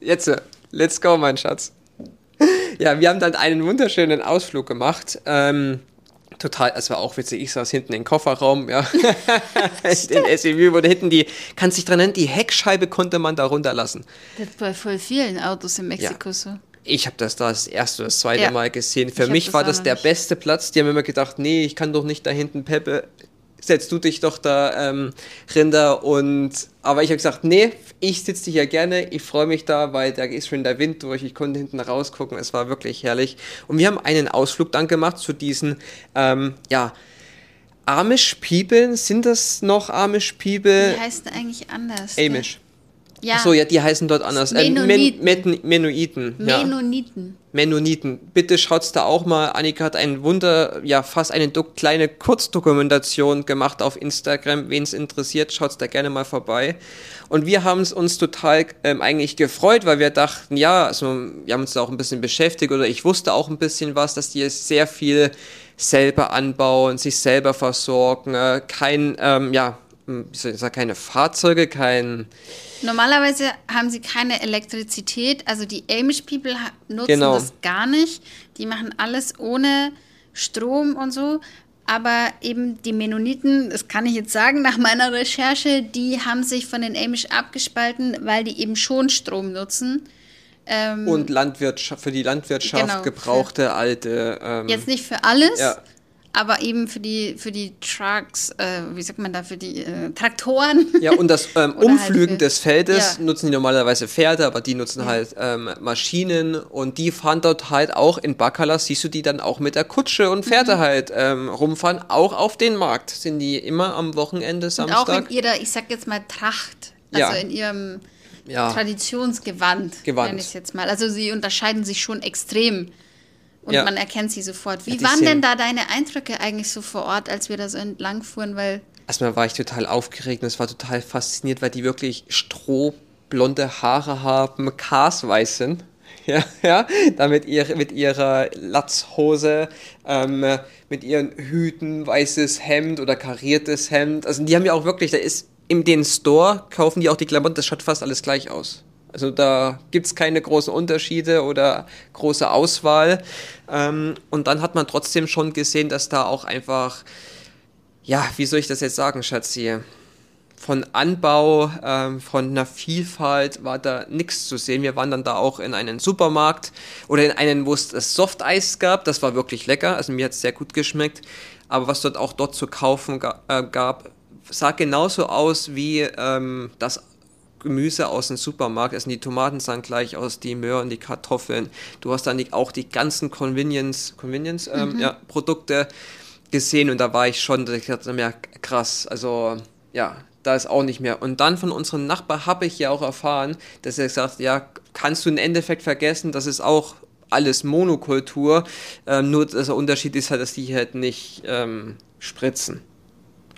Jetzt, let's go, mein Schatz. Ja, wir haben dann einen wunderschönen Ausflug gemacht. Ähm, total, es war auch witzig. Ich saß hinten im Kofferraum, ja. Den SUV, wo da hinten die, kannst dich dran erinnern, die Heckscheibe konnte man da runterlassen. Das bei voll vielen Autos in Mexiko so. Ich habe das da das erste oder das zweite Ja. Mal gesehen. Ich Für hab mich das war das der nicht. beste Platz. Die haben immer gedacht, nee, ich kann doch nicht da hinten Peppe. Setz du dich doch da, ähm, Rinder. Und aber ich habe gesagt, nee, ich sitze hier gerne. Ich freue mich da, weil da ist schon der Wind durch. Ich konnte hinten rausgucken. Es war wirklich herrlich. Und wir haben einen Ausflug dann gemacht zu diesen, ähm, ja, Amish People. Sind das noch Amish People? Wie heißt denn eigentlich anders? ne? Amish. Ja, So, ja, die heißen dort anders. Äh, Men Mennoniten. Men Mennoniten. ja. Mennoniten. Mennoniten. Bitte schaut's da auch mal. Annika hat ein Wunder, ja, fast eine kleine Kurzdokumentation gemacht auf Instagram. Wen's interessiert, schaut's da gerne mal vorbei. Und wir haben es uns total ähm, eigentlich gefreut, weil wir dachten, ja, also wir haben uns da auch ein bisschen beschäftigt oder ich wusste auch ein bisschen was, dass die es sehr viel selber anbauen, sich selber versorgen, äh, kein, ähm, ja, ich sagen, keine Fahrzeuge, kein, Normalerweise haben sie keine Elektrizität, also die Amish People nutzen Genau. das gar nicht. Die machen alles ohne Strom und so. Aber eben die Mennoniten, das kann ich jetzt sagen nach meiner Recherche, die haben sich von den Amish abgespalten, weil die eben schon Strom nutzen. Ähm, und Landwirtschaft, für die Landwirtschaft Genau, gebrauchte alte, ähm, Jetzt nicht für alles, Ja. Aber eben für die, für die Trucks, äh, wie sagt man da, für die äh, Traktoren. Ja, und das ähm, Oder Umflügen halt des Feldes Ja. nutzen die normalerweise Pferde, aber die nutzen halt ähm, Maschinen und die fahren dort halt auch in Bacala, siehst du die dann auch mit der Kutsche und Pferde Mhm. halt ähm, rumfahren, auch auf den Markt. Sind die immer am Wochenende, Und auch Samstag? in ihrer, ich sag jetzt mal, Tracht. Also Ja. in ihrem Ja. Traditionsgewand, Gewand. nenne ich es jetzt mal. Also sie unterscheiden sich schon extrem. Und Ja. man erkennt sie sofort. Wie Ja, waren denn da deine Eindrücke eigentlich so vor Ort, als wir da so entlang fuhren? Weil Erstmal war ich total aufgeregt und es war total fasziniert, weil die wirklich strohblonde Haare haben, karsweiß sind. Ja, ja, da mit, ihr, mit ihrer Latzhose, ähm, mit ihren Hüten, weißes Hemd oder kariertes Hemd. Also die haben ja auch wirklich, da ist in den Store kaufen die auch die Klamotten, das schaut fast alles gleich aus. Also da gibt's keine großen Unterschiede oder große Auswahl. Ähm, und dann hat man trotzdem schon gesehen, dass da auch einfach ja, wie soll ich das jetzt sagen, Schatzi? Von Anbau, ähm, von einer Vielfalt war da nichts zu sehen. Wir waren dann da auch in einen Supermarkt oder in einen, wo es das Softeis gab. Das war wirklich lecker. Also mir hat es sehr gut geschmeckt. Aber was dort auch dort zu kaufen ga äh, gab, sah genauso aus wie ähm, das Gemüse aus dem Supermarkt. Also die Tomaten sahen gleich aus, die Möhren, die Kartoffeln. Du hast dann die, auch die ganzen Convenience, Convenience ähm, ja, Produkte gesehen und da war ich schon, ich dachte mir, krass, also ja, da ist auch nicht mehr. Und dann von unserem Nachbar habe ich ja auch erfahren, dass er gesagt ja, kannst du im Endeffekt vergessen, das ist auch alles Monokultur, ähm, nur der Unterschied ist halt, dass die halt nicht ähm, spritzen.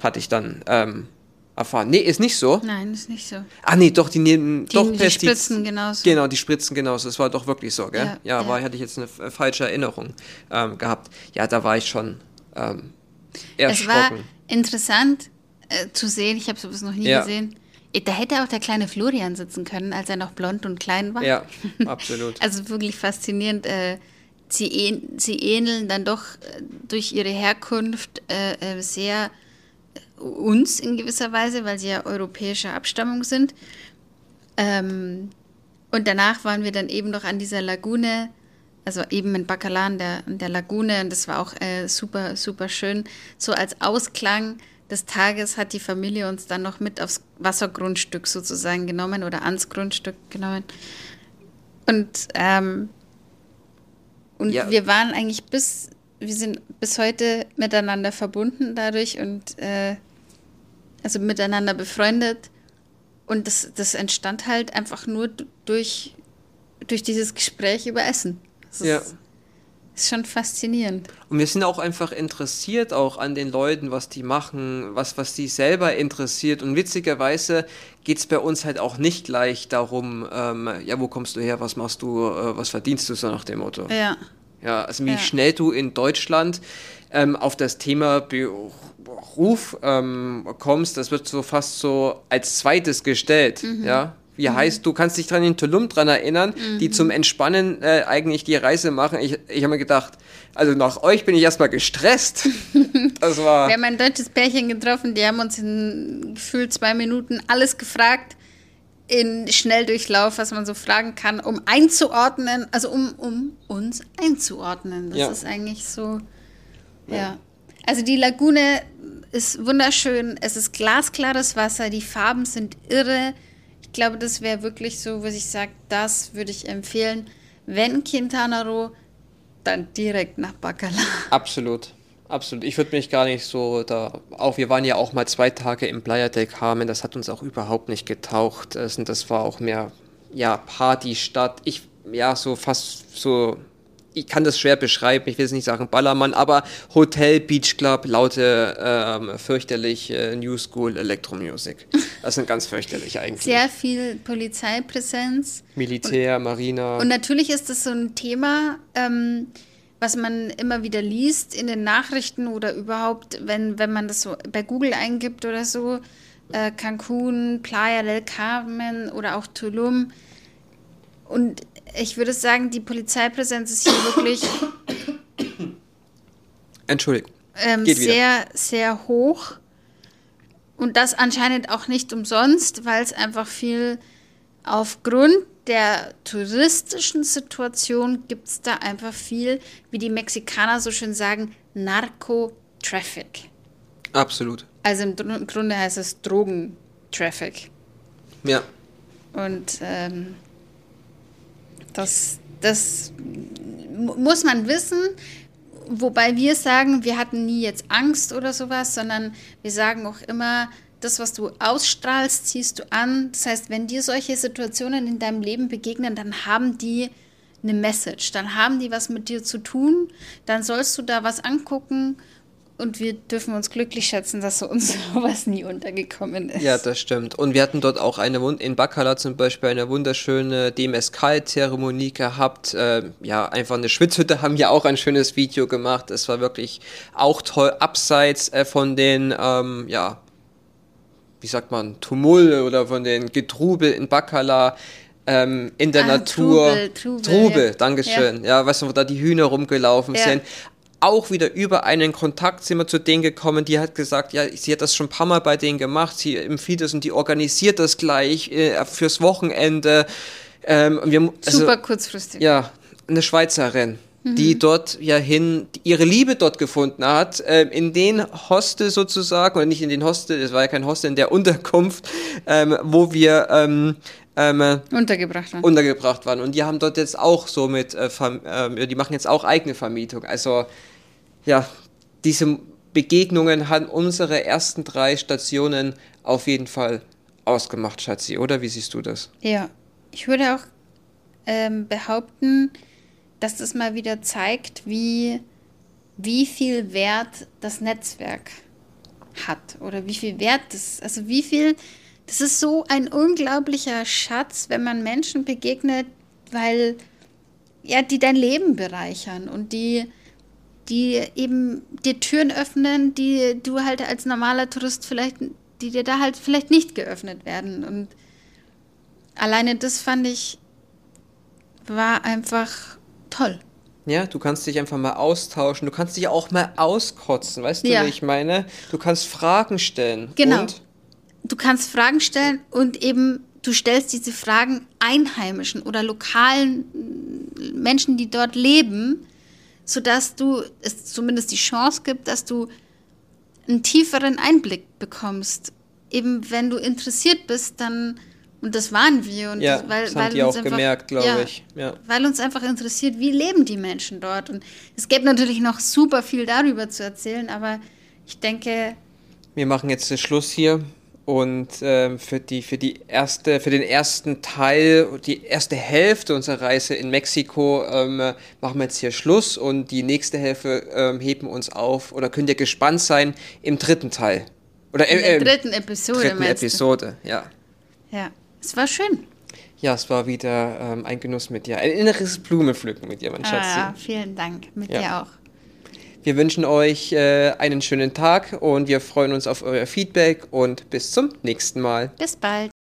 Hatte ich dann ähm, erfahren. Nee, ist nicht so. nein, ist nicht so. Ah nee, doch, die nehmen Die, doch die Pestiz- spritzen genauso. Genau, die spritzen genauso. Das war doch wirklich so, gell? Ja, Ja, war, hatte ich jetzt eine f- falsche Erinnerung ähm, gehabt. Ja, da war ich schon ähm, Es war erschrocken. interessant äh, zu sehen, ich habe sowas noch nie Ja. gesehen. Äh, Da hätte auch der kleine Florian sitzen können, als er noch blond und klein war. Ja, absolut. Also wirklich faszinierend. Äh, sie, ähn, sie ähneln dann doch äh, durch ihre Herkunft äh, äh, sehr äh, uns in gewisser Weise, weil sie ja europäischer Abstammung sind. Ähm, und danach waren wir dann eben noch an dieser Lagune. also eben in Bacala in der, der Lagune und das war auch äh, super, super schön. So als Ausklang des Tages hat die Familie uns dann noch mit aufs Wassergrundstück sozusagen genommen oder ans Grundstück genommen. Und, ähm, und ja. wir waren eigentlich bis, wir sind bis heute miteinander verbunden dadurch und äh, also miteinander befreundet. Und das, das entstand halt einfach nur durch, durch dieses Gespräch über Essen. Das ja. Ist, ist schon faszinierend. Und wir sind auch einfach interessiert auch an den Leuten, was die machen, was, was die selber interessiert. Und witzigerweise geht es bei uns halt auch nicht gleich darum, ähm, ja, wo kommst du her, was machst du, äh, was verdienst du, so nach dem Motto. Ja. Ja, also wie ja. schnell du in Deutschland ähm, auf das Thema Beruf ähm, kommst, das wird so fast so als zweites gestellt, mhm. ja. Wie mhm. heißt, du kannst dich dran in Tulum dran erinnern, mhm. die zum Entspannen äh, eigentlich die Reise machen. Ich, ich habe mir gedacht, also nach euch bin ich erstmal gestresst. Das war Wir haben ein deutsches Pärchen getroffen, die haben uns in gefühlt zwei Minuten alles gefragt in Schnelldurchlauf, was man so fragen kann, um einzuordnen, also um, um uns einzuordnen. Das ja. ist eigentlich so, ja. Also die Lagune ist wunderschön, es ist glasklares Wasser, die Farben sind irre. Ich glaube, das wäre wirklich so, was ich sage, das würde ich empfehlen. Wenn Quintana Roo, dann direkt nach Bacala. Absolut. Absolut. Ich würde mich gar nicht so da. Auch wir waren ja auch mal zwei Tage im Playa del Carmen. Das hat uns auch überhaupt nicht getaucht. Das war auch mehr ja Partystadt. Ich ja so fast so ich kann das schwer beschreiben, ich will es nicht sagen Ballermann, aber Hotel, Beach Club, laute, ähm, fürchterlich äh, New School Elektromusik. Das sind ganz fürchterlich eigentlich. Sehr viel Polizeipräsenz. Militär, und, Marina. Und natürlich ist das so ein Thema, ähm, was man immer wieder liest in den Nachrichten oder überhaupt, wenn, wenn man das so bei Google eingibt oder so, äh, Cancun, Playa del Carmen oder auch Tulum. Und ich würde sagen, die Polizeipräsenz ist hier wirklich. Entschuldigung. Ähm, sehr, sehr hoch. Und das anscheinend auch nicht umsonst, weil es einfach viel aufgrund der touristischen Situation gibt es da einfach viel, wie die Mexikaner so schön sagen, Narco-Traffic. Absolut. Also im, im Grunde heißt es Drogentraffic. Ja. Und ähm, das, das muss man wissen. Wobei wir sagen, wir hatten nie jetzt Angst oder sowas, sondern wir sagen auch immer, das, was du ausstrahlst, ziehst du an. Das heißt, wenn dir solche Situationen in deinem Leben begegnen, dann haben die eine Message, dann haben die was mit dir zu tun, dann sollst du da was angucken und wir dürfen uns glücklich schätzen, dass uns sowas nie untergekommen ist. Ja, das stimmt. Und wir hatten dort auch eine, in Bacala zum Beispiel eine wunderschöne DMSK-Zeremonie gehabt. Äh, ja, einfach eine Schwitzhütte haben ja auch ein schönes Video gemacht. Es war wirklich auch toll, abseits äh, von den, ähm, ja, wie sagt man, Tumult oder von den Getrubel in Bacala. Ähm, in der ah, Natur. Trubel, Trubel, Trubel ja. Dankeschön. Ja. ja, weißt du, wo da die Hühner rumgelaufen ja. sind auch wieder über einen Kontakt sind wir zu denen gekommen, die hat gesagt, ja, sie hat das schon ein paar Mal bei denen gemacht, sie empfiehlt das und die organisiert das gleich äh, fürs Wochenende. Ähm, wir, also, Super kurzfristig. Ja, eine Schweizerin, mhm. die dort ja hin, ihre Liebe dort gefunden hat, äh, in den Hostel sozusagen, oder nicht in den Hostel, es war ja kein Hostel, in der Unterkunft, ähm, wo wir ähm, ähm, untergebracht waren. Untergebracht waren. Und die haben dort jetzt auch so mit, äh, äh, die machen jetzt auch eigene Vermietung. Also ja, diese Begegnungen haben unsere ersten drei Stationen auf jeden Fall ausgemacht, Schatzi, oder? Wie siehst du das? Ja, ich würde auch ähm, behaupten, dass das mal wieder zeigt, wie, wie viel Wert das Netzwerk hat oder wie viel Wert das, also wie viel, das ist so ein unglaublicher Schatz, wenn man Menschen begegnet, weil ja, die dein Leben bereichern und die die eben dir Türen öffnen, die du halt als normaler Tourist vielleicht, die dir da halt vielleicht nicht geöffnet werden. Und alleine das fand ich, war einfach toll. Ja, du kannst dich einfach mal austauschen, du kannst dich auch mal auskotzen, weißt ja. du, wie ich meine? Du kannst Fragen stellen. Genau. Und? Du kannst Fragen stellen und eben du stellst diese Fragen Einheimischen oder lokalen Menschen, die dort leben, sodass du es zumindest die Chance gibt, dass du einen tieferen Einblick bekommst. Eben wenn du interessiert bist, dann und das waren wir. Und Ja, das, weil, das weil haben die uns auch einfach- gemerkt, glaube ja, ich. Ja. Weil uns einfach interessiert, wie leben die Menschen dort. Und es gäbe natürlich noch super viel darüber zu erzählen, aber ich denke, Wir machen jetzt den Schluss hier und ähm, für, die, für, die erste, für den ersten Teil, die erste Hälfte unserer Reise in Mexiko ähm, äh, machen wir jetzt hier Schluss und die nächste Hälfte ähm, heben uns auf oder könnt ihr gespannt sein im dritten Teil. Oder in äh, der äh, dritten Episode dritten meinst Episode, ja. du? Ja, es war schön. Ja, es war wieder ähm, ein Genuss mit dir. Ein inneres Blumenpflücken mit dir, mein Schatz. Ah, vielen Dank. Mit Ja. dir auch. Wir wünschen euch äh, einen schönen Tag und wir freuen uns auf euer Feedback und bis zum nächsten Mal. Bis bald.